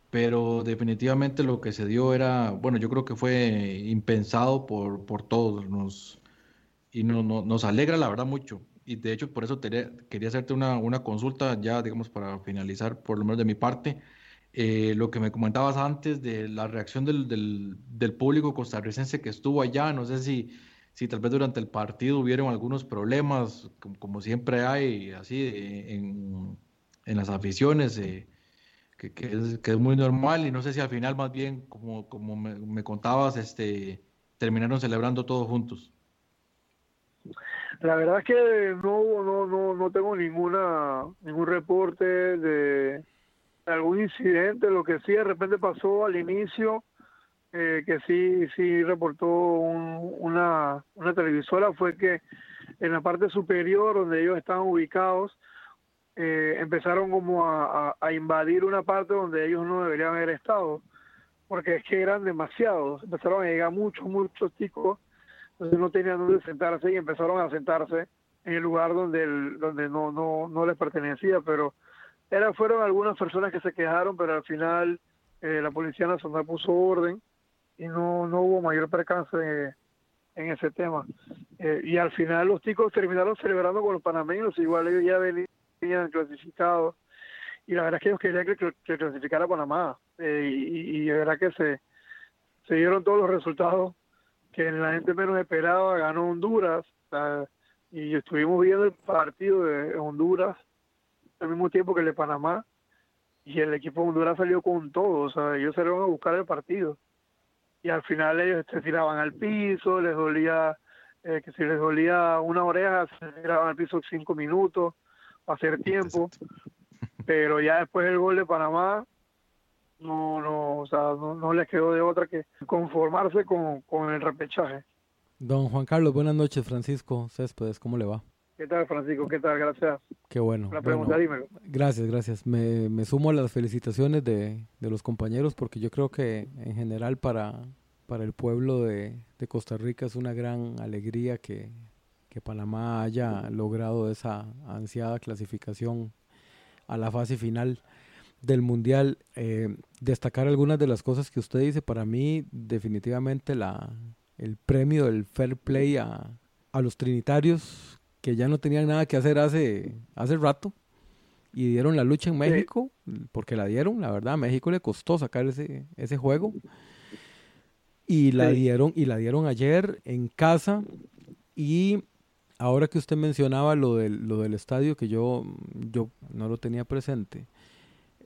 pero definitivamente lo que se dio era, bueno, yo creo que fue impensado por, por todos, nos, y no, nos alegra la verdad mucho. Y de hecho, por eso quería hacerte una, una consulta, ya digamos, para finalizar, por lo menos de mi parte eh, lo que me comentabas antes de la reacción del, del, público costarricense que estuvo allá, no sé si, si tal vez durante el partido hubieron algunos problemas, como, siempre hay, así en, en las aficiones, eh, que, que, es, que, es, muy normal, y no sé si al final más bien, como, como me, me contabas, este, terminaron celebrando todos juntos. La verdad es que no, no, no, no tengo ninguna, ningún reporte de algún incidente, lo que sí de repente pasó al inicio, eh, que sí, sí reportó una, una televisora, fue que en la parte superior donde ellos estaban ubicados, eh, empezaron como a, a, invadir una parte donde ellos no deberían haber estado, porque es que eran demasiados, empezaron a llegar muchos, muchos chicos, entonces no tenían dónde sentarse y empezaron a sentarse en el lugar donde el, donde no, no, no les pertenecía, pero era, fueron algunas personas que se quejaron, pero al final eh, la Policía Nacional puso orden y no, no hubo mayor percance en ese tema. Eh, y al final los chicos terminaron celebrando con los panameños, igual ellos ya venían clasificados y la verdad es que ellos querían que, clasificara Panamá eh, y, y de verdad que se, dieron todos los resultados que la gente menos esperaba, ganó Honduras y estuvimos viendo el partido de Honduras al mismo tiempo que el de Panamá y el equipo de Honduras salió con todo, o sea, ellos salieron a buscar el partido. Y al final ellos se tiraban al piso, les dolía, eh, que si les dolía una oreja, se tiraban al piso cinco minutos, hacer tiempo, pero ya después del gol de Panamá, no, no, o sea, no, les quedó de otra que conformarse con, con el repechaje. Don Juan Carlos, buenas noches, Francisco Céspedes, ¿cómo le va? ¿Qué tal, Francisco? ¿Qué tal? Gracias. Qué bueno. La pregunta, bueno, Gracias, gracias. Me, me, sumo a las felicitaciones de, de, los compañeros porque yo creo que en general para, para el pueblo de, de Costa Rica es una gran alegría que, que, Panamá haya logrado esa ansiada clasificación a la fase final del Mundial. Eh, destacar algunas de las cosas que usted dice, para mí definitivamente la, el premio del fair play a, a los trinitarios que ya no tenían nada que hacer hace, hace rato y dieron la lucha en México, porque la dieron, la verdad, a México le costó sacar ese, ese juego. Y la dieron, y la dieron ayer en casa. Y ahora que usted mencionaba lo del, lo del estadio, que yo, yo no lo tenía presente,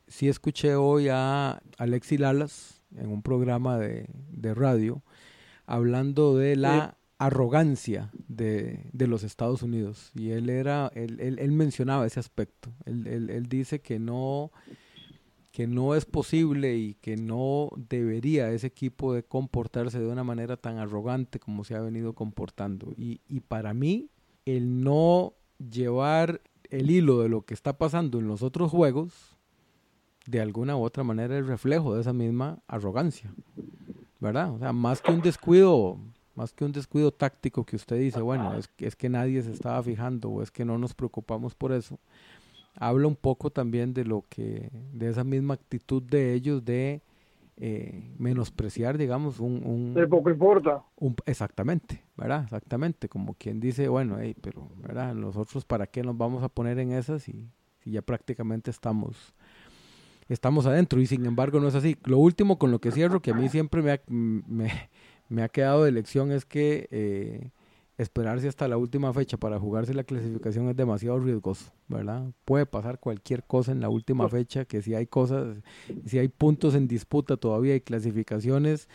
sí escuché hoy a Alexi Lalas en un programa de, de radio hablando de la arrogancia de, de, los Estados Unidos. Y él era él, él, mencionaba ese aspecto. Él, él, dice que no que no es posible y que no debería ese equipo de comportarse de una manera tan arrogante como se ha venido comportando. Y, y para mí el no llevar el hilo de lo que está pasando en los otros juegos de alguna u otra manera es reflejo de esa misma arrogancia verdad o sea más que un descuido más que un descuido táctico que usted dice, bueno, es, es que nadie se estaba fijando o es que no nos preocupamos por eso, habla un poco también de lo que, de esa misma actitud de ellos de eh, menospreciar, digamos, un... un de poco importa. Un, exactamente, ¿verdad? Exactamente, como quien dice, bueno, hey, pero, ¿verdad? Nosotros para qué nos vamos a poner en esas si, si ya prácticamente estamos estamos adentro y sin embargo no es así. Lo último con lo que cierro, que a mí siempre me, me, me ha quedado de lección es que eh, esperarse hasta la última fecha para jugarse la clasificación es demasiado riesgoso, ¿verdad? Puede pasar cualquier cosa en la última fecha, que si hay cosas, si hay puntos en disputa todavía hay clasificaciones,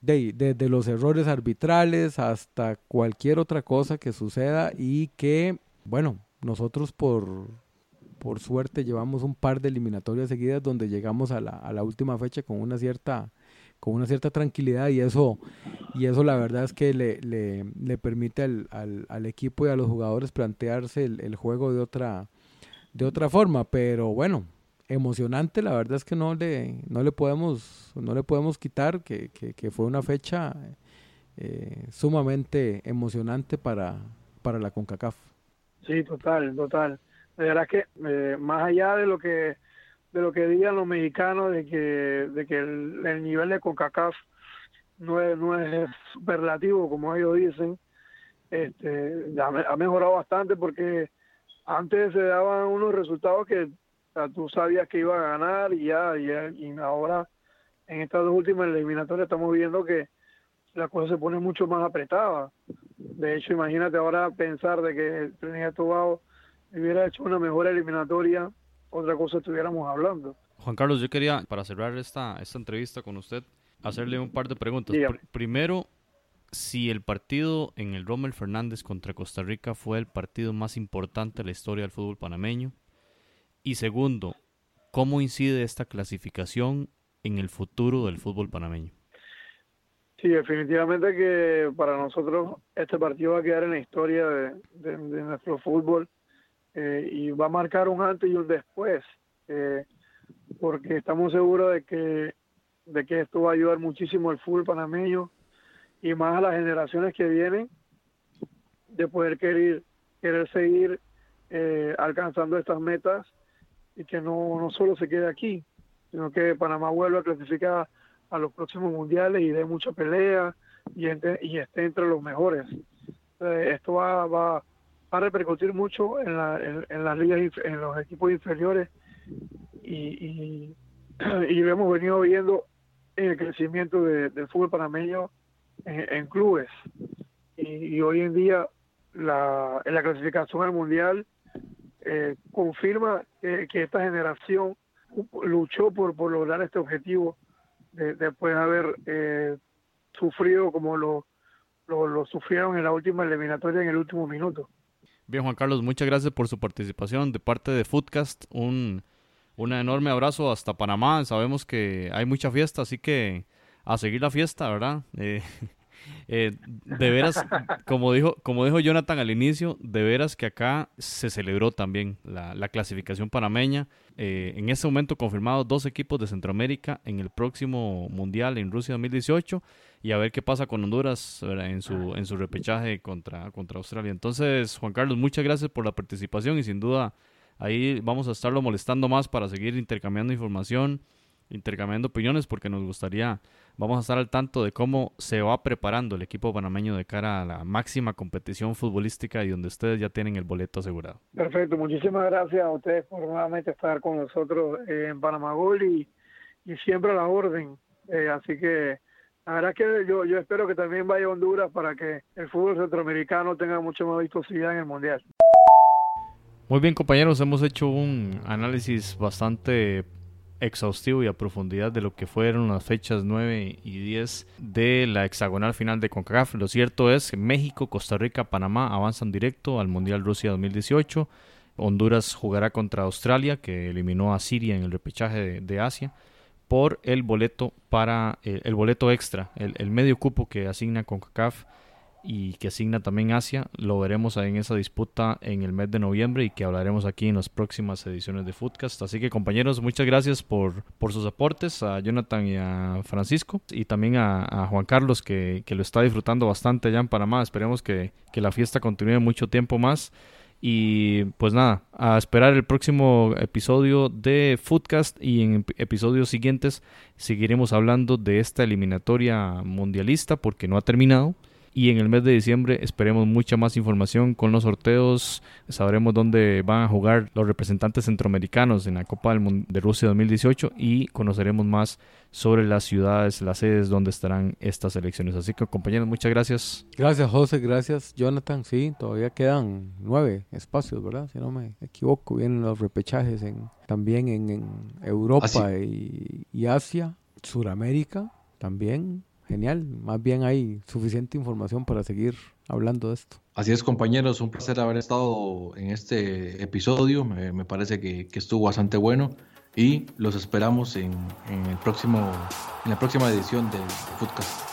desde de, los errores arbitrales hasta cualquier otra cosa que suceda y que, bueno, nosotros por, por suerte llevamos un par de eliminatorias seguidas donde llegamos a la, a la última fecha con una cierta con una cierta tranquilidad y eso y eso la verdad es que le, le, permite al, al, equipo y a los jugadores plantearse el, el, juego de otra de otra forma. Pero bueno emocionante la verdad es que no le no le podemos no le podemos quitar que, que, fue una fecha eh, sumamente emocionante para para la Concacaf. Sí total total. De verdad que eh, más allá de lo que de lo que digan los mexicanos de que, de que el, nivel de CONCACAF no es, no es superlativo como ellos dicen, este, ha, mejorado bastante porque antes se daban unos resultados que tú sabías que iba a ganar y ya, y, ahora en estas dos últimas eliminatorias estamos viendo que la cosa se pone mucho más apretada. De hecho, imagínate ahora pensar de que Trinidad Tobago hubiera hecho una mejor eliminatoria otra cosa estuviéramos hablando. Juan Carlos, yo quería, para cerrar esta, esta entrevista con usted, hacerle un par de preguntas. primero, si el partido en el Rommel Fernández contra Costa Rica fue el partido más importante de la historia del fútbol panameño. Y segundo, ¿cómo incide esta clasificación en el futuro del fútbol panameño? Sí, definitivamente que para nosotros este partido va a quedar en la historia de nuestro fútbol eh, y va a marcar un antes y un después, eh, porque estamos seguros de que, de que esto va a ayudar muchísimo al fútbol panameño y más a las generaciones que vienen de poder querer, querer seguir eh, alcanzando estas metas y que no, no solo se quede aquí, sino que Panamá vuelva a clasificar a los próximos mundiales y dé mucha pelea y, y esté entre los mejores. esto va, va, a repercutir mucho en, la, en, las ligas, en los equipos inferiores y, y, hemos venido viendo en el crecimiento del fútbol panameño en, clubes. Y, hoy en día la, en la clasificación al mundial eh, confirma que, esta generación luchó por, por lograr este objetivo después de haber eh, sufrido como lo, lo, sufrieron en la última eliminatoria en el último minuto. Bien, Juan Carlos, muchas gracias por su participación de parte de Footcast. Un, un enorme abrazo hasta Panamá. Sabemos que hay mucha fiesta, así que a seguir la fiesta, ¿verdad? Eh, eh, de veras, como dijo, como dijo Jonathan al inicio, de veras que acá se celebró también la, clasificación panameña. Eh, en este momento confirmados dos equipos de Centroamérica en el próximo Mundial en Rusia 2018 y a ver qué pasa con Honduras en su en su repechaje contra, contra Australia. Entonces, Juan Carlos, muchas gracias por la participación y sin duda ahí vamos a estarlo molestando más para seguir intercambiando información intercambiando opiniones porque nos gustaría, vamos a estar al tanto de cómo se va preparando el equipo panameño de cara a la máxima competición futbolística y donde ustedes ya tienen el boleto asegurado. Perfecto, muchísimas gracias a ustedes por nuevamente estar con nosotros en Panamá Gol y, siempre a la orden. Eh, así que la verdad es que yo, yo espero que también vaya a Honduras para que el fútbol centroamericano tenga mucho más vistosidad en el Mundial. Muy bien compañeros, hemos hecho un análisis bastante exhaustivo y a profundidad de lo que fueron las fechas 9 y 10 de la hexagonal final de CONCACAF. Lo cierto es que México, Costa Rica, Panamá avanzan directo al Mundial Rusia 2018. Honduras jugará contra Australia, que eliminó a Siria en el repechaje de, Asia, por el boleto para el, boleto extra, el, medio cupo que asigna CONCACAF y que asigna también Asia. Lo veremos en esa disputa en el mes de noviembre y que hablaremos aquí en las próximas ediciones de Footcast. Así que compañeros, muchas gracias por, por sus aportes a Jonathan y a Francisco y también a, Juan Carlos que, que, lo está disfrutando bastante allá en Panamá. Esperemos que, que la fiesta continúe mucho tiempo más. Y pues nada, a esperar el próximo episodio de Footcast y en episodios siguientes seguiremos hablando de esta eliminatoria mundialista porque no ha terminado y en el mes de diciembre esperemos mucha más información con los sorteos. Sabremos dónde van a jugar los representantes centroamericanos en la Copa del de Rusia 2018 y conoceremos más sobre las ciudades, las sedes donde estarán estas elecciones. Así que compañeros, muchas gracias. Gracias José, gracias Jonathan. Sí, todavía quedan nueve espacios, ¿verdad? Si no me equivoco, vienen los repechajes en, también en, Europa y, y Asia, Suramérica también genial. Más bien hay suficiente información para seguir hablando de esto. Así es, compañeros, un placer haber estado en este episodio. Me, parece que, estuvo bastante bueno y los esperamos en, el próximo, en la próxima edición del podcast.